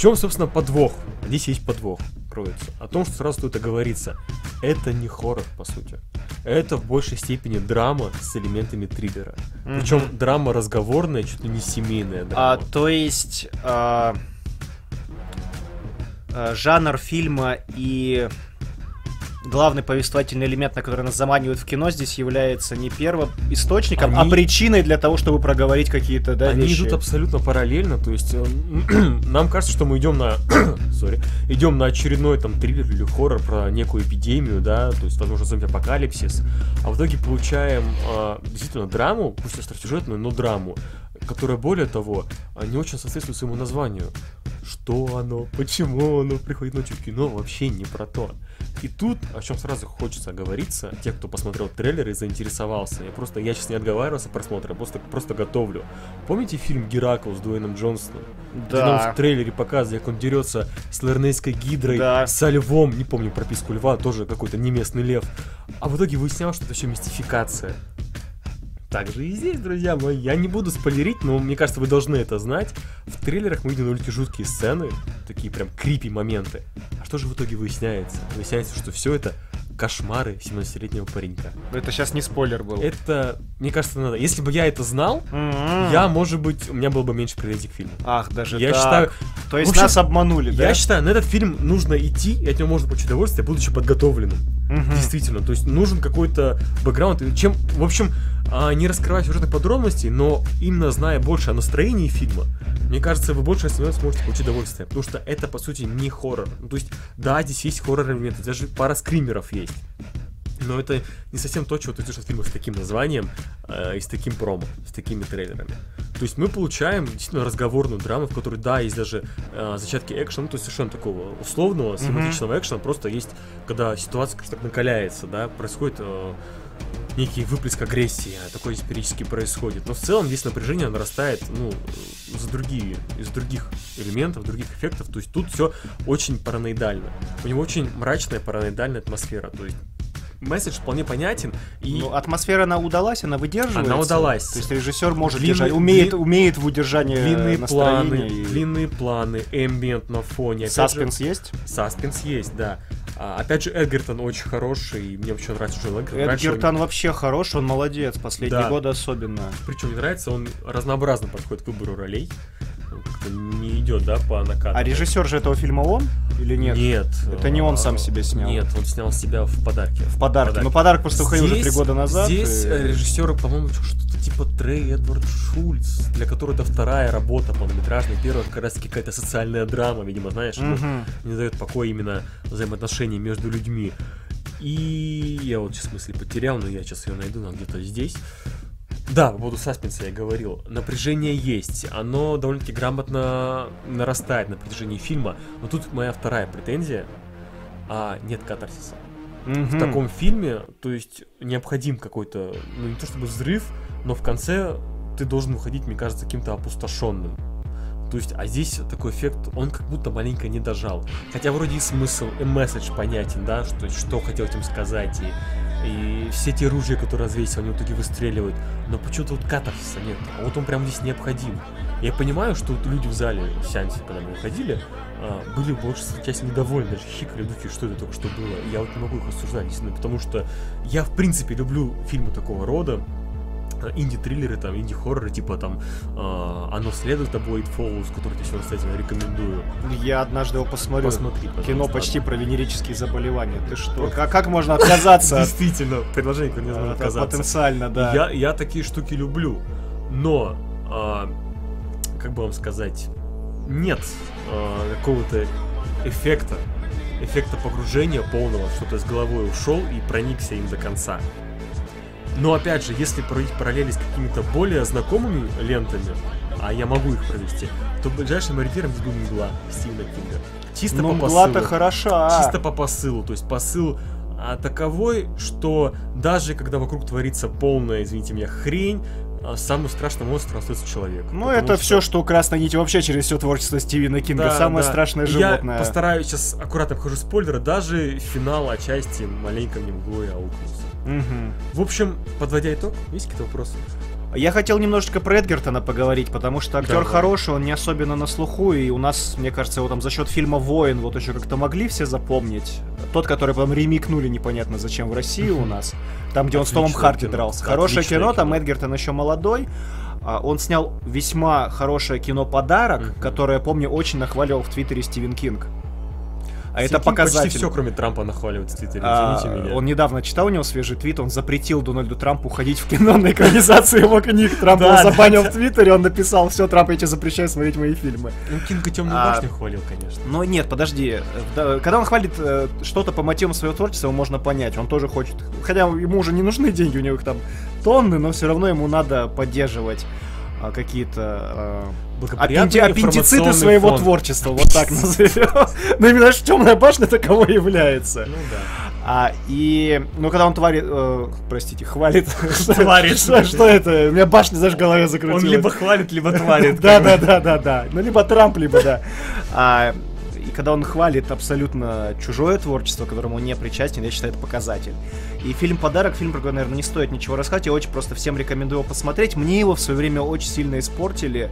Чем, собственно, подвох? Здесь есть подвох, кроется. О том, что сразу стоит оговориться. Это не хоррор, по сути. Это в большей степени драма с элементами триллера. Мгм. Причем драма разговорная, ли не семейная драма. А, то есть а, а, жанр фильма и главный повествовательный элемент, на который нас заманивают в кино, здесь является не первоисточником, а Они- причиной для того, чтобы проговорить какие-то да, Они вещи. идут абсолютно параллельно, то есть э, нам кажется, что мы идем на, сори, идем на очередной там триллер или хоррор про некую эпидемию, да, то есть возможно зомби-апокалипсис, а в итоге получаем э, действительно драму, пусть остросюжетную, но драму, которая более того э, не очень соответствует своему названию. Что оно, почему оно приходит ночью в кино, вообще не про то. И тут, о чем сразу хочется оговориться, те, кто посмотрел трейлер и заинтересовался, я просто, я сейчас не отговаривался от просмотра, я просто, просто готовлю. Помните фильм «Геракл» с Дуэйном Джонсоном? Где нам Да. в трейлере показывают, как он дерется с ларнейской гидрой, Да. со львом, не помню прописку льва, тоже какой-то неместный лев. А в итоге выяснялось, что это все мистификация. Так же и здесь, друзья мои. Я не буду спойлерить, но мне кажется, вы должны это знать. В трейлерах мы видим довольно жуткие сцены, такие прям крипи моменты. А что же в итоге выясняется? Выясняется, что все это кошмары 17-летнего паренька. Это сейчас не спойлер был. Это, мне кажется, надо. Если бы я это знал, М-м. я, может быть, у меня было бы меньше претензий к фильму. Ах, даже Я так. считаю, То есть общем, нас обманули, да? я считаю, на этот фильм нужно идти, и от него можно получить удовольствие, будучи подготовленным. Мгм. Действительно, то есть нужен какой-то бэкграунд. Чем, в общем, а, не раскрывать сюжетных подробностей, но именно зная больше о настроении фильма, мне кажется, вы больше остальное сможете получить удовольствие. Потому что это, по сути, не хоррор. Ну, то есть, да, здесь есть хоррор-элементы, даже пара скримеров есть. Но это не совсем то, чего ты слышишь в фильмах с таким названием э, и с таким промо, с такими трейлерами. То есть мы получаем действительно разговорную драму, в которой, да, есть даже э, зачатки экшена, ну, то есть совершенно такого условного, симпатичного экшена, просто есть, когда ситуация, скажем так, накаляется, да, происходит э, некий выплеск агрессии, а такое периодически происходит. Но в целом здесь напряжение нарастает, ну, за другие, из других элементов, других эффектов, то есть тут все очень параноидально. У него очень мрачная параноидальная атмосфера, то есть месседж вполне понятен. И Ну, атмосфера, она удалась, она выдерживается. Она удалась. То есть режиссер может Длинный- держать, умеет, дли- умеет в удержании длинные планы, и- длинные планы, эмбиент на фоне. Опять Саспенс же, есть? Саспенс есть, да. А, опять же, Эдгертон очень хороший, и мне вообще нравится Джон Эдгертон. Он- Эдгертон вообще хорош, он молодец, последние Да. годы особенно. Причем мне нравится, он разнообразно подходит к выбору ролей. Как-то не идет, да, по накату. А режиссер же этого фильма он или нет? Нет. Это не он сам себе снял. Нет, он снял себя в подарке. В подарке. Ну, подарок просто выходил уже три года назад. Здесь и- э, по-моему, что-то типа Трей Эдвард Шульц, для которого это вторая работа полнометражная. Первая как раз таки какая-то социальная драма, видимо, знаешь, ну, не дает покоя именно взаимоотношения между людьми. И я вот сейчас мысль потерял, но я сейчас ее найду, она где-то здесь. Да, по поводу саспенса я говорил. Напряжение есть. Оно довольно-таки грамотно нарастает на протяжении фильма. Но тут моя вторая претензия. А, нет катарсиса. Мгм. В таком фильме, то есть, необходим какой-то, ну не то чтобы взрыв, но в конце ты должен выходить, мне кажется, каким-то опустошенным. То есть, а здесь такой эффект, он как будто маленько не дожал. Хотя вроде и смысл, и месседж понятен, да, что, что хотел этим сказать, и, и все те ружья, которые развесил, они в итоге выстреливают. Но почему-то вот катарсиса нет, а вот он прям здесь необходим. Я понимаю, что вот люди в зале, в сеансе, когда мы выходили, а, были больше часть недовольны, даже хикали духи, что это только что было. Я вот не могу их осуждать, действительно, потому что я, в принципе, люблю фильмы такого рода, инди-триллеры, там, инди-хорроры, типа там а, «Оно следует» тобой, «It Follows», который тебе сегодня, кстати, рекомендую. Я однажды его посмотрю. Посмотри, пожалуйста. Кино почти про венерические заболевания. Ты что? Как, как можно отказаться от, Действительно, предложение которое невозможно от- отказаться. потенциально, да. Я, я такие штуки люблю, но, а, как бы вам сказать, нет а, какого-то эффекта, эффекта погружения полного, что ты с головой ушел и проникся им до конца. Но опять же, если проводить параллели с какими-то более знакомыми лентами, а я могу их провести, то ближайшим ориентиром будет «Мгла» Стивена Кинга. Чисто Ну, по мгла-то посылу. хороша. Чисто по посылу. То есть посыл а, таковой, что даже когда вокруг творится полная, извините меня, хрень, а, самым страшным монстром остается человек. Ну, это все, что красная нить вообще через все творчество Стивена Кинга. Да, Самое да. страшное Я животное. постараюсь сейчас аккуратно обхожу спойлеры, даже финал отчасти маленько мне мглой аукнулся. Мгм. В общем, подводя итог, есть какие-то вопросы? Я хотел немножечко про Эдгертона поговорить, потому что актер Давай. хороший, он не особенно на слуху, и у нас, мне кажется, его там за счет фильма Воин вот еще как-то могли все запомнить. Тот, который потом ремикнули непонятно зачем в России у нас. Там, где он с Томом Отличное Харди кино. дрался. Да, Хорошее отличное кино, там кино. Эдгертон еще молодой. А, Он снял весьма хорошее кино «Подарок», Мгм. которое, помню, очень нахваливал в Твиттере Стивен Кинг. А это Стивен Кинг показатель. Почти все, кроме Трампа, нахваливает в Твиттере, А, меня. он недавно читал у него свежий твит, он запретил Дональду Трампу ходить в кино на экранизацию его книг. Трамп Да, его забанил да. в Твиттере, он написал, все, Трамп, я тебе запрещаю смотреть мои фильмы. Ну, Кинга темную А, башню хвалил, конечно. Но нет, подожди. Да, Когда он хвалит э, что-то по мотивам своего творчества, его можно понять. Он тоже хочет. Хотя ему уже не нужны деньги, у него их там тонны, но все равно ему надо поддерживать а, какие-то э, Благоприятный аппенди- аппендициты своего фон. творчества, вот так назовем. Но именно темная башня таковой является. Ну да. А, и, ну, когда он тварит, э, простите, хвалит. Тварит. Что, что это? У меня башня, знаешь, в голове закрутилась. Он либо хвалит, либо тварит. Да, да, да, да, да. Ну, либо Трамп, либо да. А, и когда он хвалит абсолютно чужое творчество, которому он не причастен, я считаю, это показатель. И фильм «Подарок», фильм, про который, наверное, не стоит ничего рассказать, я очень просто всем рекомендую его посмотреть. Мне его в свое время очень сильно испортили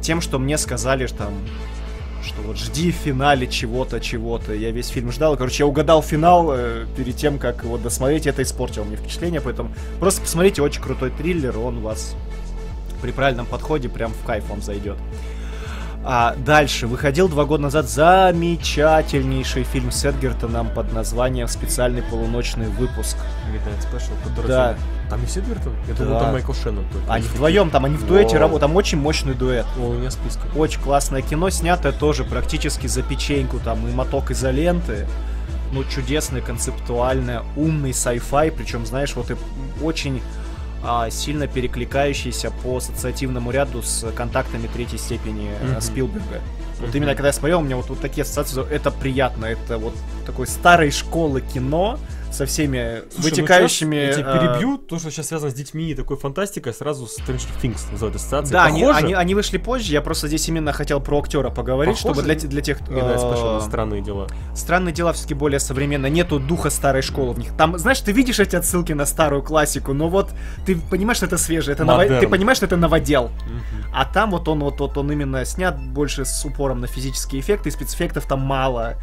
тем, что мне сказали, что там что вот жди в финале чего-то, чего-то. Я весь фильм ждал. Короче, я угадал финал э, перед тем, как его досмотреть. Это испортило мне впечатление, поэтому просто посмотрите, очень крутой триллер, он вас при правильном подходе прям в кайф вам зайдет. А дальше выходил два года назад замечательнейший фильм с Эдгертоном под названием «Специальный полуночный выпуск». Midnight Special, который... Да. Там есть Эдвертон? Я Да. думал, там Майкл Шеннон только. Они вдвоем там, они в дуэте Вау. работают, там очень мощный дуэт. О, у меня списка. Очень классное кино, снятое тоже практически за печеньку, там и моток изоленты. Ну, чудесный, концептуальный, умный sci-fi, причем, знаешь, вот и очень а, сильно перекликающийся по ассоциативному ряду с контактами третьей степени Мгм. Спилберга. Вот Мгм. именно когда я смотрел, у меня вот, вот такие ассоциации, это приятно, это вот такой старой школы кино, со всеми Слушай, ну вытекающими... щас Я тебя а, перебью, то, что сейчас связано с детьми и такой фантастикой, сразу Stranger Things называют ассоциацией. Да, они, Похоже? они, они вышли позже, я просто здесь именно хотел про актера поговорить, Похоже? чтобы для, для тех, кто... Когда я спрашивал, э, странные дела. Странные дела все-таки более современно, нету духа старой школы в них. Там, знаешь, ты видишь эти отсылки на старую классику, но вот ты понимаешь, что это свежее, это ново- ты понимаешь, что это новодел. А там вот он, вот, вот он именно снят больше с упором на физические эффекты, и спецэффектов там мало.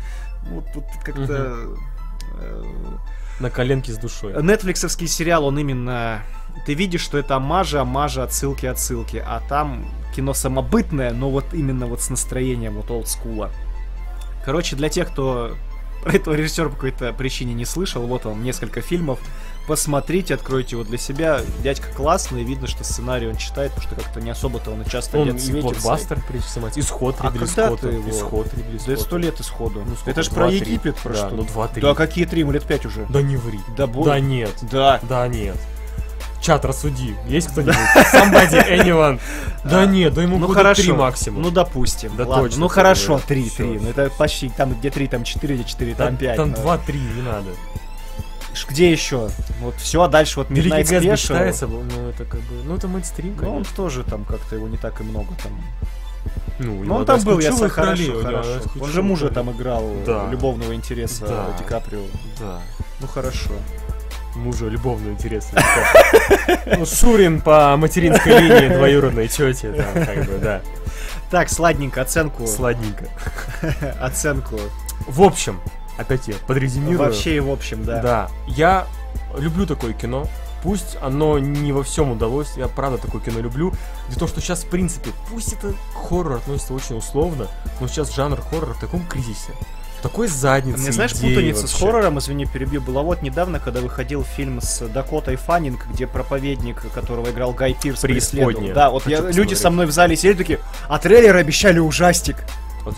Вот тут как-то... э, На коленке с душой. Нетфликсовский сериал, он именно... Ты видишь, что это амажи, амажи, отсылки, отсылки. А там кино самобытное, но вот именно вот с настроением вот олдскула. Короче, для тех, кто про этого режиссера по какой-то причине не слышал, вот он, несколько фильмов. Посмотрите, откройте его для себя. Дядька классный, видно, что сценарий он читает, потому что как-то не особо-то он часто Он и светится. блокбастер, прежде всего, Исход А Ридли Скотта. его- Исход Ридли Да Скотта. это сто лет исходу. Ну, сколько, это ж два, про три? Египет, про Да, что? ну, два-три. Да какие три, ему лет пять уже. Да не ври. Да, бо- Да нет. Да. Да нет. Чат, рассуди. Есть кто-нибудь? Somebody, anyone. Да нет, да ему Ну хорошо. три максимум. Ну допустим. Да Ладно. точно, Ну хорошо, да. три, три. Ну это почти там где три, там четыре, где четыре, Да, там пять. Там ну. два-три, не надо. Где еще? Вот все, а дальше вот Великий Midnight Гэтсби Special. считается, ну это как бы, ну это мейнстрим, Ну он конечно. тоже там как-то его не так и много там. Ну, Ну он там был, я хорошо, ролей, хорошо. из Он же мужа там играл Да. любовного интереса Да. Ди Каприо. Да. Ну хорошо. Мужа любовно интересно. Ну, Шурин по материнской линии двоюродной тети, там, как бы, да. Так, сладненько, оценку. Сладненько. Оценку. В общем, опять я подрезюмирую. Вообще и в общем, да. Да, я люблю такое кино. Пусть оно не во всем удалось, я правда такое кино люблю. Для того, что сейчас, в принципе, пусть это хоррор относится очень условно, но сейчас жанр хоррора в таком кризисе, в такой заднице. Мне знаешь, путаница с вообще. хоррором, извини, перебью, была вот недавно, когда выходил фильм с Дакотой Фаннинг, где проповедник, которого играл Гай Пирс, преследовал. Да, вот Хочу я, люди со мной в зале сидели такие, а трейлеры обещали ужастик.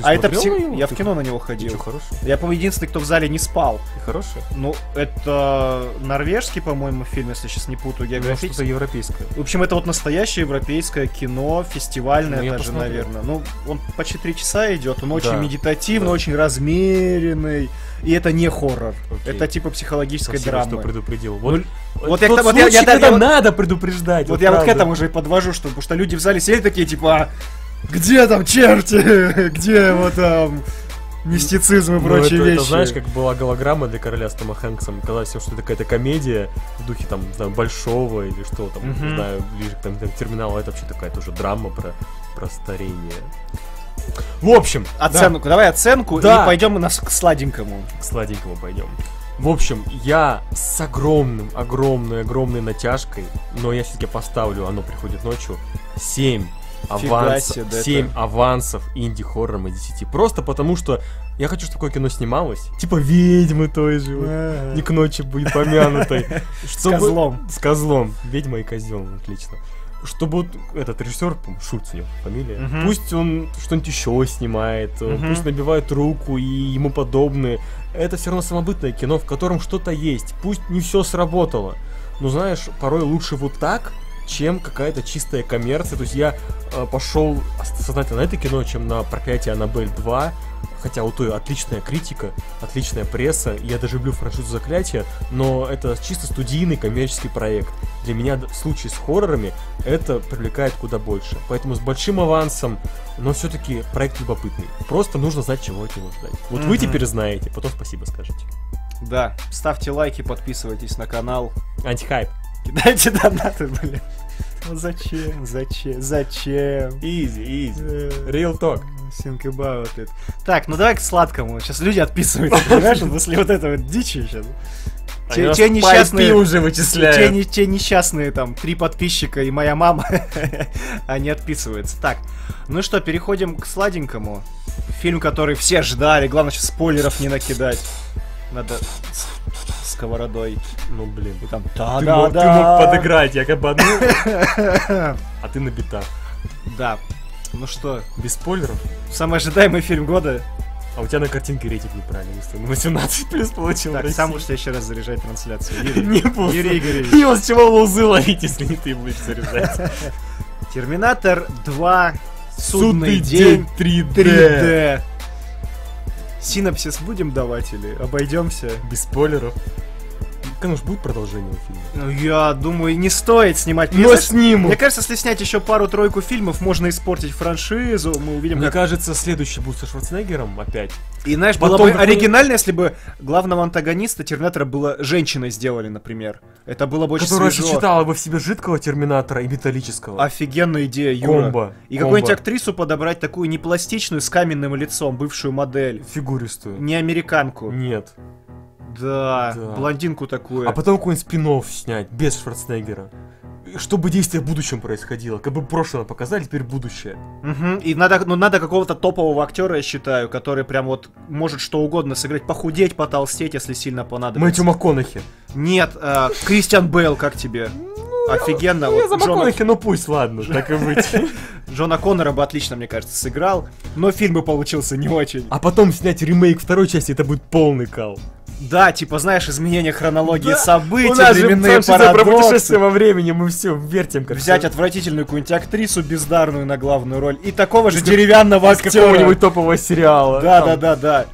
А, А это пси- на него? Я в Ты- кино на него ходил. хороший? Я, по-моему, единственный, кто в зале не спал. Ты хороший? Ну, это норвежский, по-моему, фильм, если сейчас не путаю, Ну, что-то европейское. В общем, это вот настоящее европейское кино, фестивальное Ну, даже, наверное. Ну, он почти три часа идет, он очень Да, медитативный, да. очень размеренный. И это не хоррор. Окей. Это типа психологическая Спасибо, что драма. предупредил. Ну, Вот, вот тот я, вот я, случай, я- я- когда я вот- надо предупреждать. вот я вот к этому уже и подвожу, что, потому что люди в зале сидели такие, типа, «А где там черти? Где вот там мистицизм и Ну, прочие это, вещи? это знаешь, как была голограмма для короля с Томом Хэнксом. Казалось, всем, что это какая-то комедия в духе там, знаю, большого или что там, Мгм. не знаю, ближе к там, там, терминалу. Это вообще такая тоже драма про, про старение. В общем, да, Оценку, давай оценку Да. и пойдем у нас к сладенькому. к сладенькому пойдем. В общем, я с огромным, огромной, огромной натяжкой, но я все-таки поставлю, оно приходит ночью, 7 Авансов, себе, да 7 это- авансов инди-хоррором из 10. Просто потому что я хочу, чтобы такое кино снималось. Типа ведьмы той же. вот. Не к ночи будет помянутой. С Чтобы- козлом. С козлом. Ведьма и козел, отлично. Чтобы вот этот режиссер, Шульц у него фамилия, Мгм. пусть он что-нибудь еще снимает, Мгм. пусть набивает руку и ему подобные. Это все равно самобытное кино, в котором что-то есть. Пусть не все сработало. Но знаешь, порой лучше вот так, чем какая-то чистая коммерция. То есть я э, пошел сознательно на это кино, чем на проклятие Аннабель 2. Хотя у той отличная критика, отличная пресса, я даже люблю франшизу заклятия, но это чисто студийный коммерческий проект. Для меня в случае с хоррорами это привлекает куда больше. Поэтому с большим авансом, но все-таки проект любопытный. Просто нужно знать, чего от него ждать. Вот вы Мгм. теперь знаете, потом спасибо скажете. Да, ставьте лайки, подписывайтесь на канал. Антихайп. Кидайте донаты, блин. Ну зачем, зачем, зачем? Изи, изи. Э, Real talk. Think about it. Так, ну давай к сладкому. Сейчас люди отписываются, понимаешь, после вот этого дичи сейчас. Те, те несчастные, уже те, вычисляют. не- те несчастные там три подписчика и моя мама, они отписываются. Так, ну что, переходим к сладенькому. Фильм, который все ждали. Главное, сейчас спойлеров не накидать. Надо сковородой. Ну блин. И там Ты мог, ты мог подыграть, я одну, а ты на битах. Да. Ну что, Без спойлеров. самый ожидаемый фильм года. А у тебя на картинке рейтинг неправильно выставлен. 18 плюс получил. Так, сам уж следующий раз заряжать трансляцию. Юрий, Не буду. Юрий Игоревич. Его с чего лузы ловить, если не ты будешь заряжать? Терминатор 2. Судный, Судный день. день 3D. 3D. Синапсис будем давать или обойдемся? Без спойлеров. Кануш, будет продолжение фильма? Ну, Я думаю, не стоит снимать. Мне Но кажется, снимут! Мне кажется, если снять еще пару-тройку фильмов, можно испортить франшизу. Мы увидим, Мне как... кажется, следующий будет со Шварценеггером опять. И знаешь, было потом бы какой- оригинально, если бы главного антагониста Терминатора было женщиной сделали, например. Это было бы очень Которая свежо. сочетала бы в себе жидкого терминатора и металлического. Офигенная идея, Юра. Комбо. И Комбо. какую-нибудь актрису подобрать такую не пластичную, с каменным лицом, бывшую модель. Фигуристую. Не американку. Нет. Да, Да. блондинку такую. А потом какой-нибудь спин снять, без Шварценеггера. Чтобы действие в будущем происходило. Как бы прошлое показали, теперь будущее. Мгм. И надо, ну, надо какого-то топового актера, я считаю, который прям вот может что угодно сыграть, похудеть, потолстеть, если сильно понадобится. Мэтью МакКонахи. Нет, э, Кристиан Бейл, как тебе? Офигенно. Ну, я вот за Джона, МакКонахи, ну пусть, ладно, так и быть. Джона Коннора бы отлично, мне кажется, сыграл, но фильм бы получился не очень. А потом снять ремейк второй части, это будет полный кал. Да, типа, знаешь, изменение хронологии Да. событий, У нас же временные про парадоксы. путешествие во времени, мы все вертим как Взять всё. отвратительную какую-нибудь актрису бездарную на главную роль и такого же деревянного из актера. какого-нибудь топового сериала. Да, Там. да, да, да.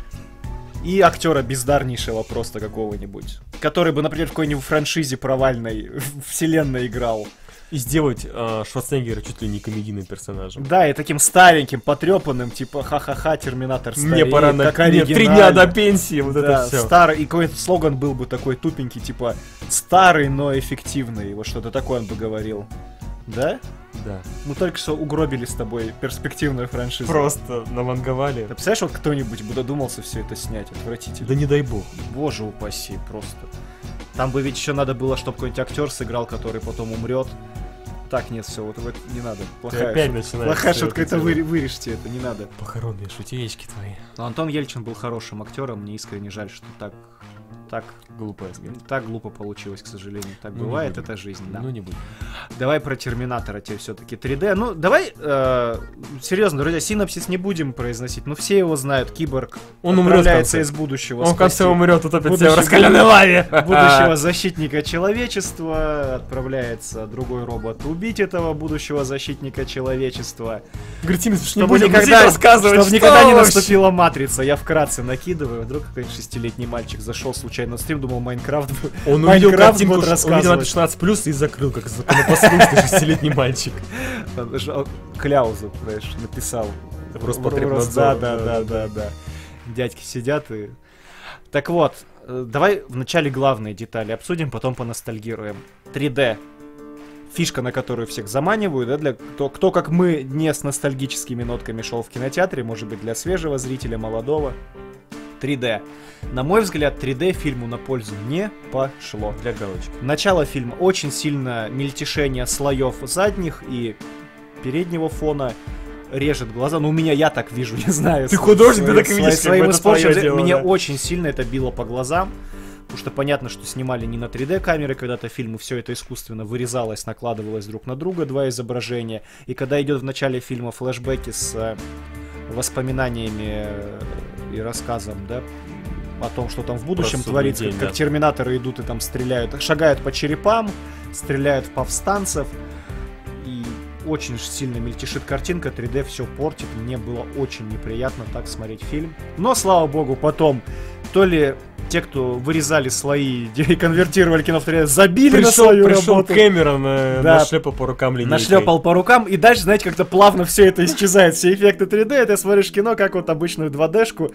И актера бездарнейшего просто какого-нибудь. Который бы, например, в какой-нибудь франшизе провальной вселенной играл. И сделать э, Шварценеггера чуть ли не комедийным персонажем. Да, и таким стареньким, потрепанным, типа ха-ха-ха, Терминатор Мне стареет, пора на нет, три дня до пенсии, вот да, это все. старый, и какой-то слоган был бы такой тупенький, типа старый, но эффективный. Вот что-то такое он бы говорил. Да? Да. Мы только что угробили с тобой перспективную франшизу. Просто наванговали. Ты представляешь, вот кто-нибудь бы додумался все это снять? Отвратительно. Да не дай бог. Боже упаси, просто. Там бы ведь еще надо было, чтобы какой-нибудь актер сыграл, который потом умрет. Так, нет, все, вот, вот не надо. Плохая, опять шутка. начинаешь Плохая шутка, это выре- вырежьте это, не надо. Похоронные шутеечки твои. Но Антон Ельчин был хорошим актером, мне искренне жаль, что так, так, смерть. так глупо получилось, к сожалению. Так Ну, не бывает, это жизнь, да. Ну не будем. Давай про Терминатора тебе все-таки 3D. Ну, давай, э, серьезно, друзья, синапсис не будем произносить. Ну, все его знают, Киборг Он отправляется из будущего. Он в конце умрет, утопит себя в раскаленной лаве. будущего защитника человечества, отправляется другой робот убить этого будущего защитника человечества, Говорит, не чтобы будем никогда, рассказывать, чтобы что никогда не наступила матрица. Я вкратце накидываю, вдруг какой-нибудь шестилетний мальчик зашел случайно стрим, думал Майнкрафт. Он увидел картинку, будет ш- увидел рассказывать. это 16 и закрыл, как законопослушный шестилетний мальчик. Он ж- Кляузу, знаешь, написал. Роспотребнадзор, Да, да, да, да, да, да. Дядьки сидят и... Так вот, э, давай вначале главные детали обсудим, потом поностальгируем. 3D. Фишка, на которую всех заманивают, да, для кто, кто как мы не с ностальгическими нотками шел в кинотеатре, может быть, для свежего зрителя, молодого. 3D. На мой взгляд, 3D фильму на пользу не пошло. Для галочки. Начало фильма очень сильно мельтешение слоев задних и переднего фона режет глаза. Ну, у меня я так вижу, не знаю. Ты художник, ты так видишь, Своим испорченным Меня очень сильно это било по глазам. Потому что понятно, что снимали не на 3D камеры когда-то фильмы, все это искусственно вырезалось, накладывалось друг на друга, два изображения. И когда идет в начале фильма флешбеки с э, воспоминаниями э, и рассказом, да, о том, что там в будущем судный творится, день, как, да. как терминаторы идут и там стреляют, шагают по черепам, стреляют в повстанцев, и очень сильно мельтешит картинка, 3D все портит, мне было очень неприятно так смотреть фильм. Но, слава богу, потом то ли те, кто вырезали слои и конвертировали кино в 3D, забили на Пришел, свою пришел работу. Кэмерон, э, Да. нашлепал по рукам линейкой. Нашлепал по рукам, и дальше, знаете, как-то плавно все это исчезает, все эффекты 3D, и ты смотришь кино, как вот обычную 2D-шку,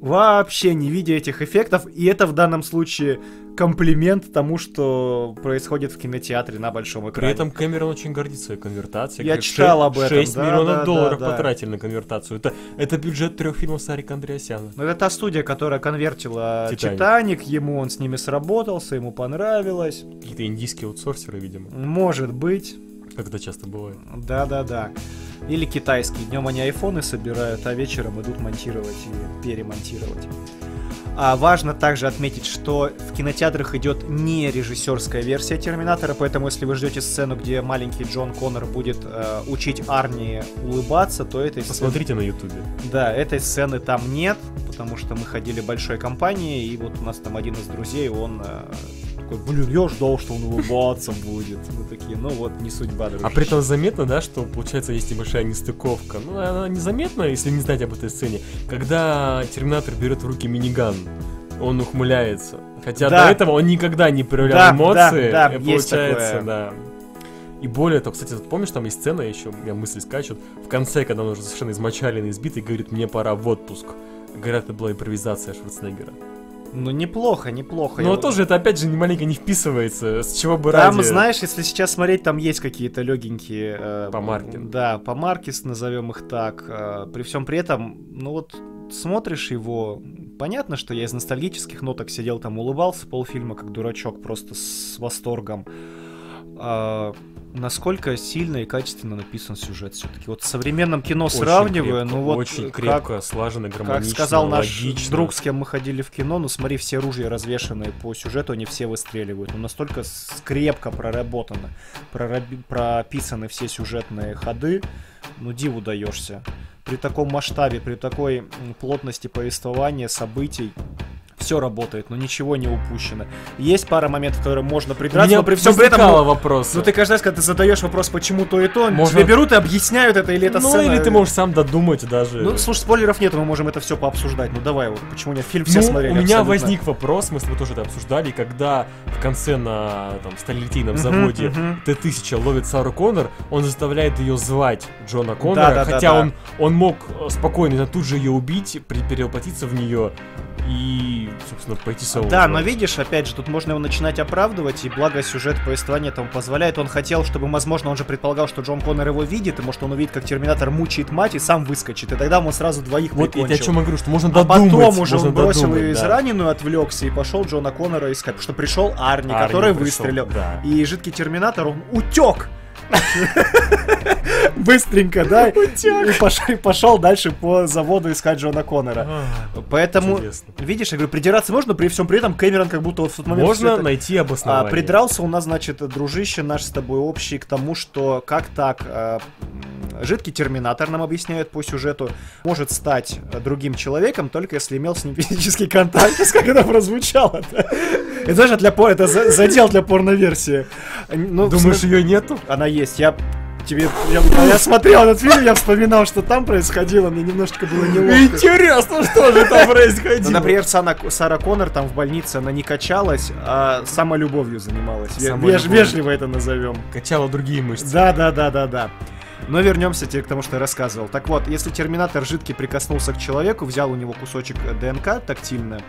вообще не видя этих эффектов, и это в данном случае комплимент тому, что происходит в кинотеатре на большом При экране. этом Кэмерон очень гордится своей конвертацией. Я читал об этом, 6 да, миллионов да, долларов да, да. потратили на конвертацию. Это, это бюджет трех фильмов Сарика Андреасяна. Ну, это та студия, которая конвертила «Титаник». Титаник. ему он с ними сработался, ему понравилось. Какие-то индийские аутсорсеры, видимо. Может быть. Как это часто бывает. Да-да-да. Или китайские. Днем они айфоны собирают, а вечером идут монтировать и перемонтировать. А важно также отметить, что в кинотеатрах идет не режиссерская версия Терминатора, поэтому если вы ждете сцену, где маленький Джон Коннор будет э, учить Арни улыбаться, то этой сцены- Посмотрите на ютубе. Да, этой сцены там нет, потому что мы ходили большой компанией, и вот у нас там один из друзей, он э, такой, блин, я ждал, что он улыбаться будет. Мы такие, ну вот, не судьба, А дружище. при этом заметно, да, что получается есть небольшая нестыковка. Ну, она незаметна, если не знать об этой сцене. Когда Терминатор берет в руки миниган он ухмыляется. Хотя Да. до этого он никогда не проявлял Да, эмоции. да, да, и получается, да. И более того, кстати, вот помнишь, там есть сцена еще, у меня мысли скачут, в конце, когда он уже совершенно измочаленный, избитый, говорит, мне пора в отпуск. Говорят, это была импровизация Шварценеггера. Ну, неплохо, неплохо. Но Я- тоже это, опять же, не маленько не вписывается, с чего бы Там, ради... знаешь, если сейчас смотреть, там есть какие-то легенькие... э, Помарки. Да, помаркис, назовем их так. э, при всем при этом, ну вот, смотришь его, понятно, что я из ностальгических ноток сидел там, улыбался полфильма, как дурачок, просто с восторгом. А, насколько сильно и качественно написан сюжет все-таки. Вот в современном кино Очень сравнивая, крепко, ну вот Очень как- крепко, слаженно, Как гармонично, сказал наш логично. друг, с кем мы ходили в кино, ну смотри, все ружья развешенные по сюжету, они все выстреливают. Ну настолько крепко проработано, прораби- прописаны все сюжетные ходы, ну диву даешься. При таком масштабе, при такой плотности повествования, событий, все работает, но ничего не упущено. Есть пара моментов, которые можно придраться, но при всем при этом... ну, вопрос. ну ты каждый раз, когда ты задаешь вопрос, почему то и то, Можно- тебе берут и объясняют это, или это ну, сцена... или ты можешь сам додумать даже. Ну, слушай, спойлеров нет, мы можем это все пообсуждать. Ну давай, вот почему нет, фильм все Ну, смотрели. у меня абсолютно. возник вопрос, мы с тобой тоже это обсуждали, когда в конце на там, сталилитейном заводе мгм. Т-1000 ловит Сару Коннор, он заставляет ее звать Джона Коннора, Да-да-да-да. хотя он, он мог э, спокойно тут же ее убить, перевоплотиться в нее и, собственно, пойти самому. Да, но видишь, опять же, тут можно его начинать оправдывать, и благо сюжет повествования этому позволяет. Он хотел, чтобы, возможно, он же предполагал, что Джон Коннор его видит, и может он увидит, как Терминатор мучает мать и сам выскочит, и тогда он сразу двоих Вот я прикончил. о чем я говорю, что можно А додумать. потом уже он бросил додумать, ее да. израненную, отвлекся и пошел Джона Коннора искать, потому что пришел Арни, Арни который пришел, выстрелил. да. И жидкий терминатор, он утек. Быстренько, да? И пошел, дальше по заводу искать Джона Коннора. А, Поэтому, видишь, я говорю, придираться можно, но при всем при этом Кэмерон как будто вот в тот момент... Можно найти А, обоснование. придрался у нас, значит, дружище наш с тобой общий к тому, что как так а, жидкий терминатор, нам объясняют по сюжету, может стать а, другим человеком, только если имел с ним физический контакт. Как это прозвучало Это знаешь, для пор... это за- задел для порноверсии. Ну, Думаешь, ее нету? она есть. Я тебе... Я, я смотрел этот фильм, я вспоминал, что там происходило, мне немножечко было неловко. Интересно, что же там происходило? Ну, например, Сана- Сара Коннор там в больнице, она не качалась, а самолюбовью занималась. Ве- Самолюбовью. веж- вежливо это назовем. Качала другие мышцы. Да, да, да, да, да. Но вернемся теперь к тому, что я рассказывал. Так вот, если Терминатор жидкий прикоснулся к человеку, взял у него кусочек ДНК тактильно,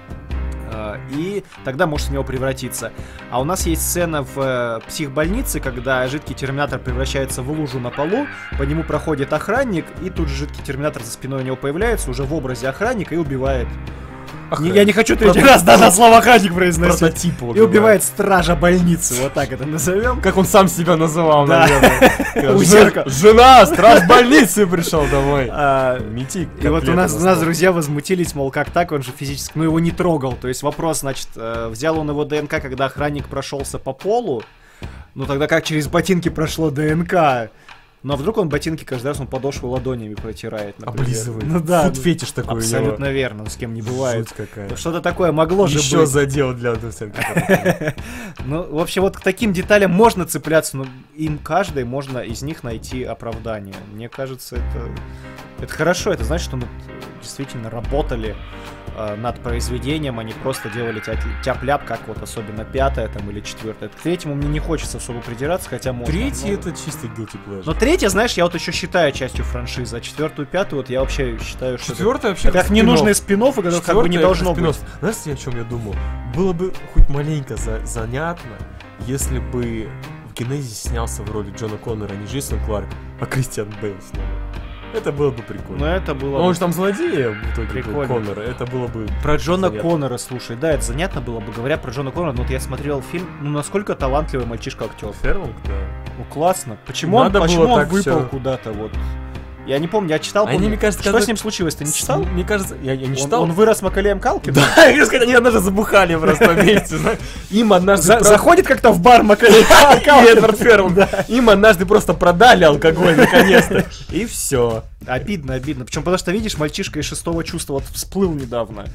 и тогда может в него превратиться. А у нас есть сцена в э, психбольнице, когда жидкий терминатор превращается в лужу на полу, по нему проходит охранник, и тут же жидкий терминатор за спиной у него появляется, уже в образе охранника, и убивает. Не- я не хочу третий раз даже слово охранник произносить. Прототип И убивает стража больницы, вот так это назовем. Как он сам себя называл, наверное. Жена, страж больницы пришел домой. А, Мети И вот у нас, на у нас друзья возмутились, мол, как так, он же физически, ну его не трогал. То есть вопрос, значит, э, взял он его ДНК, когда охранник прошелся по полу, ну тогда как через ботинки прошло ДНК? Ну а вдруг он ботинки каждый раз он подошву ладонями протирает, например. Облизывает. Ну да, Фуд ну, фетиш такой абсолютно верно, с кем не бывает. Жуть какая. Ну, Что-то такое могло же Еще быть. задел для. Ну, в общем, вот к таким деталям можно цепляться, но им каждой можно из них найти оправдание. Мне кажется, это, это хорошо. Это значит, что мы действительно работали э, над произведением, они просто делали тя- тяп-ляп, как вот особенно пятое там или четвертое. К третьему мне не хочется особо придираться, хотя можно. Третий но- это чистый guilty pleasure. Но третье, знаешь, я вот еще считаю частью франшизы, а четвертую, пятую, вот я вообще считаю, что... Четвертый вообще как ненужные спин которые как бы не должно быть. Знаешь, о чем я думал? Было бы хоть маленько за- занятно, если бы в Генезисе снялся в роли Джона Коннора не Джейсон Кларк, а Кристиан Бейл снова. Это было бы Но прикольно. это было... Ну, он же там злодея в итоге был Прикольно. Коннора. Это было бы... Про Джона занятно. Коннора, слушай, да, это занятно было бы. Говоря про Джона Коннора, ну вот я смотрел фильм, ну насколько талантливый мальчишка-актер. Ферлинг, да. Ну классно. Почему Надо он, почему он выпал всё. куда-то вот? Я не помню, я читал, Они, помню. мне кажется, Что когда- с ним случилось, ты не читал? С- Мне кажется, я, я не читал. Он, вырос Макалеем Калкин? Да, они однажды забухали просто вместе. Им однажды... Заходит как-то в бар Макалей И Эдвард Ферлинг. Им однажды просто продали алкоголь, наконец-то. И все. Обидно, обидно. Причем потому что, видишь, мальчишка из шестого чувства вот всплыл недавно.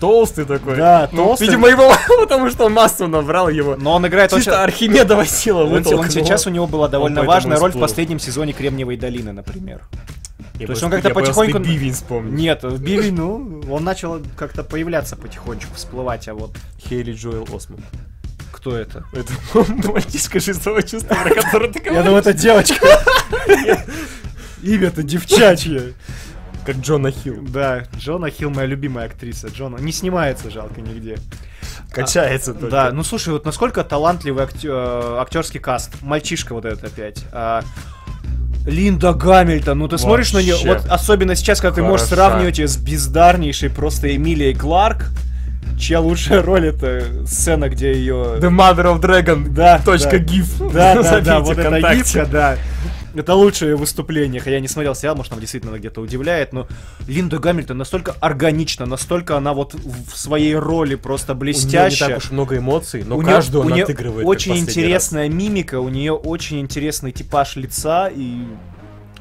Толстый такой. Да, Ну, толстый. Видимо, его, потому что массу набрал его. Но он играет Чисто очень... Архимедова сила Он, он сейчас у него была довольно важная роль в последнем сезоне Кремниевой долины, например. Я То есть он как-то я потихоньку- Бивень вспомнил. Нет, в Биви, ну, он начал как-то появляться потихонечку, всплывать, а вот Хейли Джоэл Осман. кто это? Это мальчишка шестого чувства, про который ты Я говоришь. думал, это девочка. Имя-то девчачье. Как Джона Хилл. Да, Джона Хилл, моя любимая актриса. Джона не снимается, жалко, нигде. Качается только. Да, ну слушай, вот насколько талантливый э, актерский каст. Мальчишка вот этот опять. А, Линда Гамильтон, ну ты смотришь на нее, Вообще. вот особенно сейчас, когда ты можешь Хороша. сравнивать ее с бездарнейшей просто Эмилией Кларк, чья лучшая роль это сцена, где ее... The Mother of Dragon. Да, Точка да. гиф. Да, да, да, вот ВКонтакте. гифка, да. Это лучшее выступление, хотя я не смотрел сериал, может, там действительно где-то удивляет, но Линда Гамильтон настолько органична, настолько она вот в своей роли просто У неё не блестящая. так уж много эмоций, но У каждую у она неё отыгрывает. как Очень интересная мимика, у нее очень интересный типаж лица и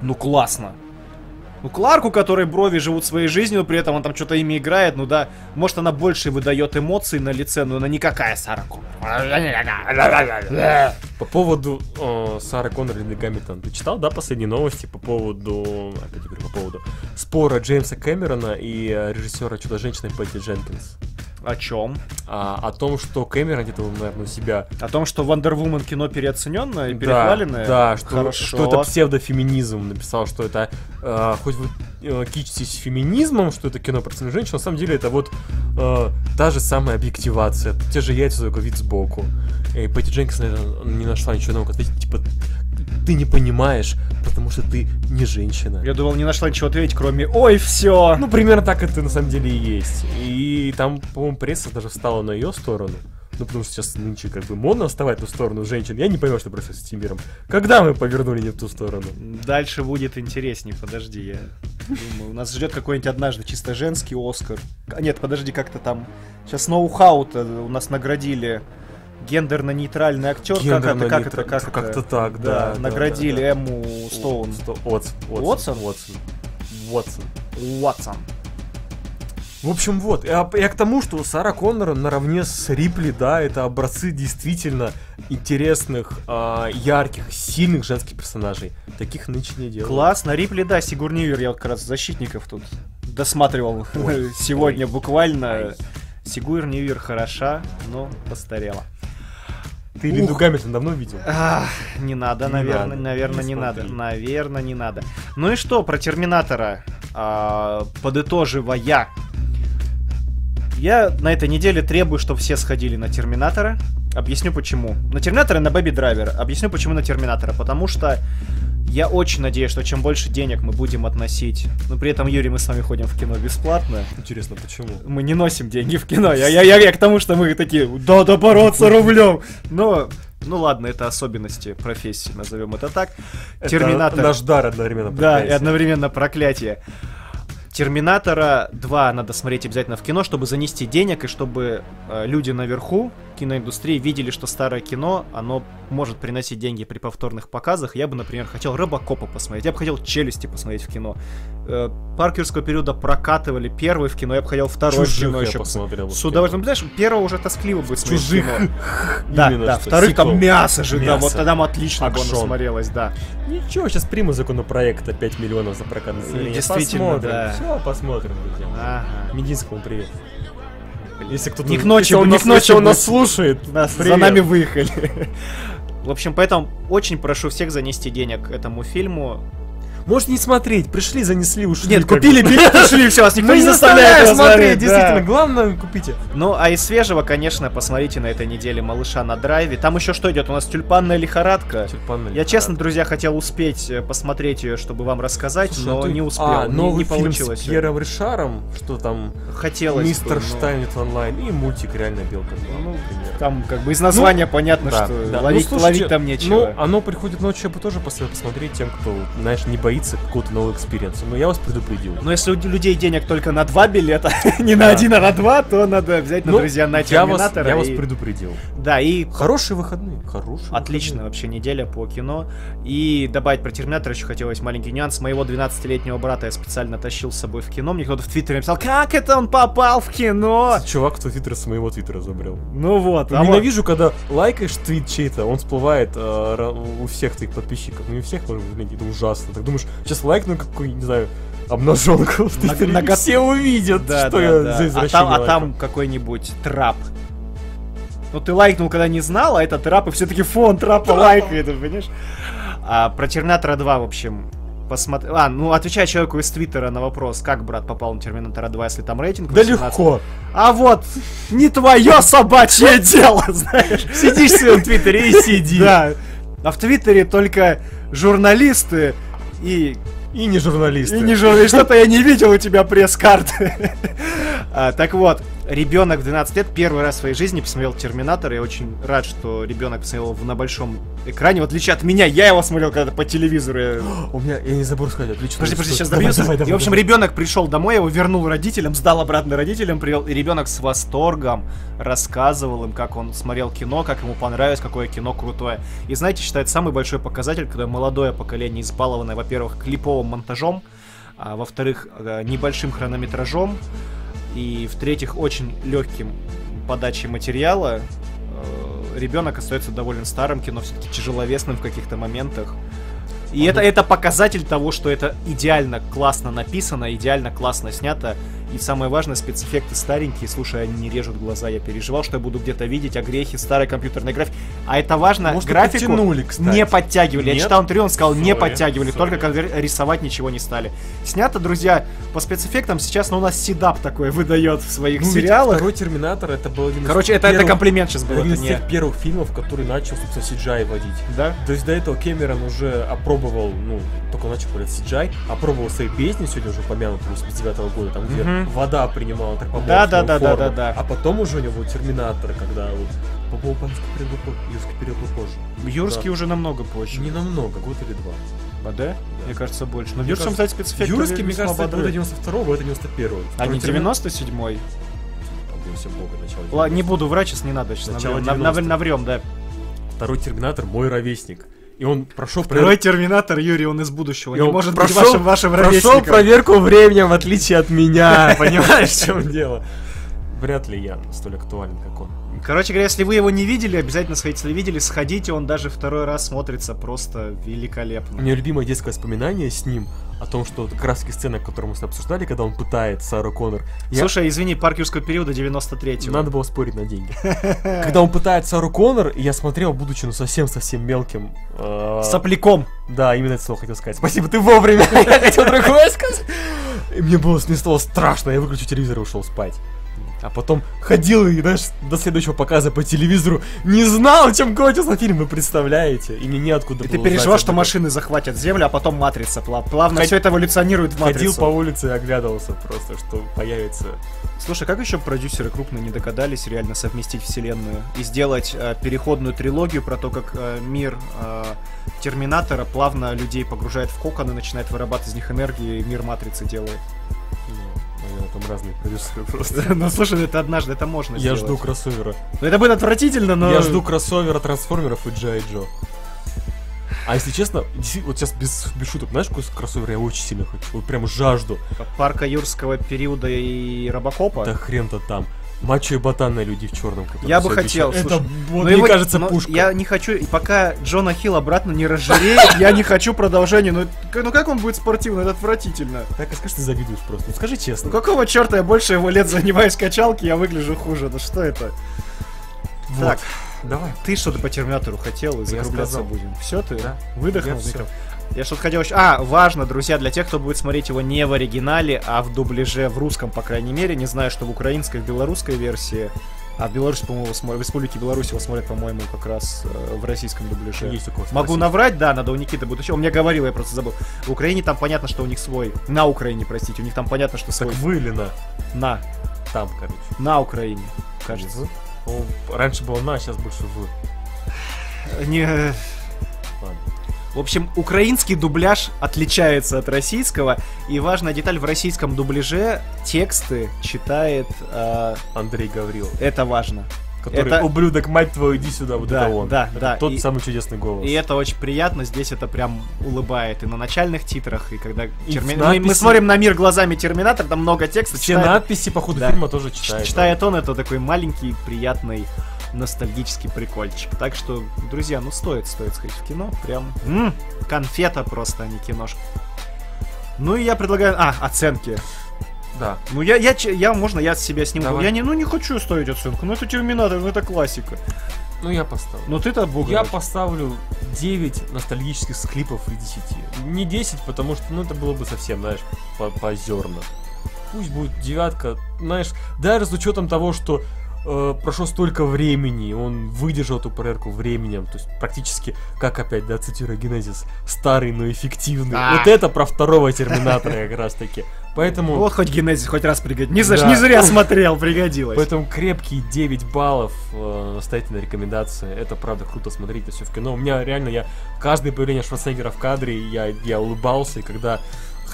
ну классно. Ну, Кларку, у которой брови живут своей жизнью, при этом он там что-то ими играет, ну да, может она больше выдает эмоций на лице, но она никакая Сара Коннор. По поводу э, Сары Коннор и Гамильтон. Ты читал, да, последние новости по поводу... Опять говорю, по поводу спора Джеймса Кэмерона и э, режиссера Чудо-женщины Пэтти Дженкинс. О чем? А, о том, что Кэмерон где-то, наверное, у себя О том, что Woman кино переоцененное и Да, перехваленное? Да, что, Хорошо. что это псевдофеминизм. Написал, что это э, хоть вы э, кичитесь феминизмом, что это кино про ценных женщин, на самом деле это вот э, та же самая объективация, те же яйца, только вид сбоку. И Пэтти Дженкинс, наверное, не нашла ничего нового ответить, типа, ты не понимаешь, потому что ты не женщина. Я думал, не нашла ничего ответить, кроме «Ой, все!» Ну, примерно так это на самом деле и есть. И там, по-моему, пресса даже встала на ее сторону. Ну, потому что сейчас нынче как бы модно вставать на сторону женщин. Я не понимаю, что происходит с этим миром. Когда мы повернули не в ту сторону? Дальше будет интересней, подожди, я думаю. У нас ждет какой-нибудь однажды чисто женский Оскар. Нет, подожди, как-то там... Сейчас ноу-хау у нас наградили гендерно-нейтральный актер. Как это, как это, как это? Как-то так, да. да, наградили да, да. Эмму Стоун. Сто- Уотс- Уотсон? Уотсон. Уотсон. Уотсон. В общем, вот. Я, я к тому, что Сара Коннор наравне с Рипли, да, это образцы действительно интересных, а, ярких, сильных женских персонажей. Таких нынче не делают. Классно. Рипли, да, Сигурнивер, я вот как раз защитников тут досматривал сегодня буквально. Сигурнивер хороша, но постарела. Ты Линду. Гамильтон давно видел? Ах, не надо, Не наверное, надо, наверное, не не, надо. Наверное, не надо. Ну и что, про Терминатора, а, подытоживая. Я на этой неделе требую, чтобы все сходили на Терминатора. Объясню почему. На Терминатора и на Бэби Драйвер. Объясню почему на Терминатора. Потому что я очень надеюсь, что чем больше денег мы будем относить... Ну, при этом, Юрий, мы с вами ходим в кино бесплатно. Интересно, почему? Мы не носим деньги в кино. Я, я, я, я к тому, что мы такие, да, да бороться рублем. Но, ну ладно, это особенности профессии, назовем это так. Терминатор. Это наш дар одновременно. Да, и проклятие. одновременно проклятие. Терминатора 2 надо смотреть обязательно в кино, чтобы занести денег и чтобы э, люди наверху киноиндустрии видели, что старое кино, оно может приносить деньги при повторных показах. Я бы, например, хотел Робокопа посмотреть, я бы хотел Челюсти посмотреть в кино. Э, Паркерского периода прокатывали первый в кино, я бы хотел второй в Чужих кино я еще посмотрел. С удовольствием. Знаешь, первого уже тоскливо будет смотреть в Чужих. кино. Да, Именно да, вторых сиквел. там мясо же, да, вот тогда отлично бы смотрелось, да. Ничего, сейчас приму законопроекта 5 миллионов за прокат. Действительно, да. Все, посмотрим, друзья. Ага. Мединскому привет. Если кто-то Не к ночи, если он не нас, к ночи если он нас слушает, Нас привет. за нами выехали. В общем, поэтому очень прошу всех занести денег этому фильму. Может не смотреть, пришли, занесли, ушли. Нет, купили бы. билеты, шли, все, вас никто Мы не заставляет смотреть, действительно. Главное, купите. Ну, а из свежего, конечно, посмотрите на этой неделе «Малыша на драйве». Там еще что идет? У нас «Тюльпанная лихорадка». Я, честно, друзья, хотел успеть э, посмотреть ее, чтобы вам рассказать, Слушай, но а ты- не успел, А, не- новый не, фильм получилось. с Пьером Ришаром, что там Хотелось Мистер бы, но- Штайн идет в онлайн и мультик Реальная белка. Ну, например. Там как бы из названия понятно, Да, что да. ловить, Ну, слушайте, ловить там нечего. Ну, оно приходит ночью, я бы тоже посоветую посмотреть тем, кто, знаешь, не боится какого-то нового экспириенса. Но я вас предупредил. Но если у людей денег только на два билета, не на один, а на два, то надо взять на Ну, друзья на Терминатора. я вас предупредил. Да, и Хорошие выходные, хорошие. Отличная вообще неделя по кино. И добавить про Терминатор еще хотелось маленький нюанс. Моего 12-летнего брата я специально тащил с собой в кино. Мне кто-то в Твиттере написал, как это он попал в кино? Чувак, кто твиттер с моего твиттера забрал. Ну вот, а вот- Ненавижу, когда лайкаешь твит чей-то, он всплывает э, у всех твоих подписчиков. Ну, не у всех, может быть, это ужасно. Так думаешь, сейчас лайкну какую-нибудь, не знаю, обнаженку в На- Твиттере, на го- все увидят, Да, что да, я да. за А извращение там, а там какой-нибудь трап. Ну, ты лайкнул, когда не знал, а это трап, и все-таки фон трапа лайкает, понимаешь? А про Терминатора 2, в общем, посмотри... А, ну, отвечая человеку из Твиттера на вопрос, как брат попал на Терминатора 2, если там рейтинг Да 18. легко. А вот, не твое собачье дело, знаешь. Сидишь в своем Твиттере и сиди. Да. А в Твиттере только журналисты и И не журналисты. и не журналист, что-то я не видел у тебя пресс-карты. А, Так вот, ребенок в 12 лет первый раз в своей жизни посмотрел Терминатор. Я очень рад, что ребенок посмотрел его на большом экране. В отличие от меня, я его смотрел когда-то по телевизору. Я- У меня, я не забыл сказать, отлично. Подожди, подожди, сейчас добьюсь. давай, давай, И, в общем, давай. ребенок пришел домой, его вернул родителям, сдал обратно родителям, привел. И ребенок с восторгом рассказывал им, как он смотрел кино, как ему понравилось, какое кино крутое. И знаете, считает самый большой показатель, когда молодое поколение избалованное, во-первых, клиповым монтажом, а во-вторых, э, небольшим хронометражом, и в-третьих, очень легким подачей материала, э, ребенок остается довольно старым, кино все-таки тяжеловесным в каких-то моментах. И это, это показатель того, что это идеально классно написано, идеально классно снято. И самое важное, спецэффекты старенькие, слушай, они не режут глаза. Я переживал, что я буду где-то видеть огрехи старой компьютерной графики. А это важно, Может, графику подтянули, кстати. не подтягивали. Я Нет? читал интервью, он сказал, не Sorry, подтягивали, sorry. только когда рисовать ничего не стали. Снято, друзья, по спецэффектам сейчас ну, у нас Седап такой выдает в своих Ну, сериалах. Второй Терминатор это был один из Короче, это, это первых- комплимент сейчас был, один это из не... тех первых фильмов, который начал, собственно, CGI вводить. Да? То есть до этого Кэмерон уже опробовал, ну, только начал появляться CGI, опробовал свои песни, сегодня уже упомянутые 89 года, там, где Вода принимала антропоморфную Да, да, да, да, да, да. А потом уже у него Терминатор, когда вот по-моему, юрский период позже. Юрский Да. уже намного позже. Не намного, год или два. А, да? Мне кажется, больше. Но в Юрском, кажется, кстати, спецэффекты Юрский, мне кажется, это бодры. 92 это 91 А не 97-й? Побойся бога, начало Ладно, не 90-х. буду врать, сейчас не надо. Сейчас наврем, нав- 90-х. наврем, да. Второй Терминатор мой ровесник. И он прошел Второй Терминатор, Юрий, он из будущего. И он может прошел- быть вашим, вашим Прошел проверку временем, в отличие от меня. Понимаешь, в чем дело? Вряд ли я столь актуален, как он. Короче говоря, если вы его не видели, обязательно сходите. Если видели, сходите, он даже второй раз смотрится просто У великолепно. меня любимое детское воспоминание с ним о том, что таки сцена, которую мы с тобой обсуждали, когда он пытает Сару Коннор. Я- Слушай, извини, парк юрского периода 93-го. Надо было спорить на деньги. Когда он пытает Сару Коннор, я смотрел, будучи ну совсем-совсем мелким. э, Сопляком. Да, именно это слово хотел сказать. Спасибо, ты вовремя. Я хотел другое сказать. И мне было, мне стало страшно, я выключил телевизор и ушел спать. А потом ходил и, знаешь, до следующего показа по телевизору не знал, чем кончился фильм, вы представляете? И мне неоткуда И ты переживал, что машины захватят землю, а потом матрица. Плав- Плавно Ход- все это эволюционирует в матрицу. Ходил по улице и оглядывался просто, что появится... Слушай, как еще продюсеры крупно не догадались реально совместить вселенную и сделать э, переходную трилогию про то, как э, мир э, Терминатора плавно людей погружает в кокон и начинает вырабатывать из них энергию, и мир Матрицы делает. Ну, там разные продюсеры просто. Ну слушай, это однажды, это можно Я жду кроссовера. Ну, Это будет отвратительно, но... Я жду кроссовера трансформеров и Джай Джо. А если честно, вот сейчас без, без шуток, знаешь, какой кроссовер я очень сильно хочу? Вот прям жажду. Парка юрского периода и Робокопа. Да хрен-то там. Мачо и ботан на люди в черном. Я бы хотел, Это, слушай, вот, Но мне его- кажется, но пушка. Я не хочу, и пока Джона Хилл обратно не разжиреет, я не хочу продолжения. Ну, ну как он будет спортивный? Это отвратительно. Так, а скажи, ты завидуешь просто. Ну, скажи честно. Ну какого черта я больше его лет занимаюсь качалки, я выгляжу хуже? Ну что это? Вот. Так, Давай. ты что-то по терминатору хотел и закругляться сказал. будем. Все ты? Да. Выдохнул Я в всё. микрофон? Я что-то хотел еще... А, важно, друзья, для тех, кто будет смотреть его не в оригинале, а в дубляже, в русском, по крайней мере. Не знаю, что в украинской, в белорусской версии. А в Беларуси, по-моему, в Республике Беларусь его смотрят, по-моему, как раз э, в российском дубляже. Есть такое Могу спросить. наврать, да, надо у Никиты будет еще. Он мне говорил, я просто забыл. В Украине там понятно, что у них свой. На Украине, простите, у них там понятно, что свой. Так вы или на? На. Там, короче. На Украине, кажется. Ну, раньше было на, сейчас больше в. Не... В общем, украинский дубляж отличается от российского. И важная деталь, в российском дубляже тексты читает... э, Андрей Гаврил. это важно. Который, Это- ублюдок, мать твою, иди сюда, вот Да, это он. да, Это да. Тот И- самый чудесный голос. И это очень приятно, здесь это прям улыбает. И на начальных титрах, и когда... И терми- в мы, мы надписи- смотрим на мир глазами Терминатора, там много текста. Все читает- надписи по ходу Да. фильма тоже читает. Читает он, это такой маленький, приятный, ностальгический прикольчик. Так что, друзья, ну стоит, стоит сходить в кино. Прям м, конфета просто, а не киношка. Ну и я предлагаю... А, оценки. Да. Ну я, я, че- я, можно я себя сниму? Давай. Я не, ну не хочу ставить оценку, ну это Терминатор, ну это классика. Ну я поставлю. Ну ты-то бог. Я поставлю 9 ностальгических склипов из 10. Не 10, потому что, ну, это было бы совсем, знаешь, по- позерно. Пусть будет девятка, знаешь, даже с учетом того, что э, прошло столько времени, он выдержал эту проверку временем, то есть практически, как опять, да, цитирую Генезис, старый, но эффективный. А. Вот это про второго Терминатора как раз таки. Поэтому... Вот хоть Генезис хоть раз пригодился. Не, за- Да. не зря смотрел, пригодилось. Поэтому крепкие 9 баллов, э, настоятельная рекомендация. Это правда круто смотреть это все в кино. У меня реально, я каждое появление Шварценеггера в кадре, я, я улыбался, и когда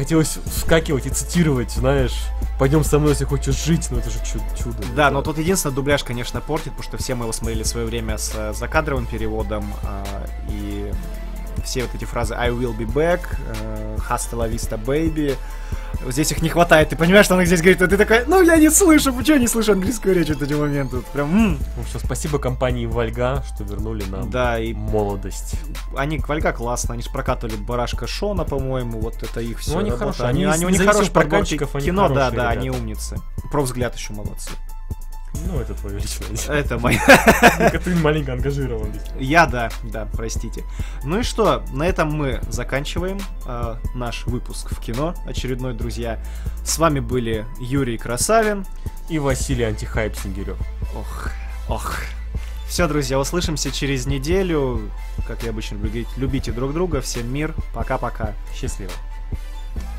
хотелось вскакивать и цитировать, знаешь, пойдем со мной, если хочешь жить, ну это же чу- чудо. Да, но тут единственное, дубляж, конечно, портит, потому что все мы его смотрели в свое время с э, закадровым переводом, а, и все вот эти фразы I will be back, э, hasta la vista baby, здесь их не хватает, ты понимаешь, что он их здесь говорит, а ты такой, ну я не слышу, почему я не слышу английскую речь в эти моменты, прям, м. Ну что, спасибо компании Вальга, что вернули нам да, и молодость. они, Вальга классно, они же прокатывали Барашка Шона, по-моему, вот это их все. Ну, они хорошие, они, они они, у них хороший подбор прокатчиков, они кино, да, хорошие да, ребята. они умницы. Про взгляд еще молодцы. Ну, это твое личное дело. Это моя Ты маленько ангажирован. Я да, да, простите. Ну и что, на этом мы заканчиваем э, наш выпуск в кино очередной, друзья. С вами были Юрий Красавин. И Василий Антихайп Снегирев. Ох, ох. Все, друзья, услышимся через неделю. Как я обычно любите друг друга. Всем мир. Пока-пока. Счастливо.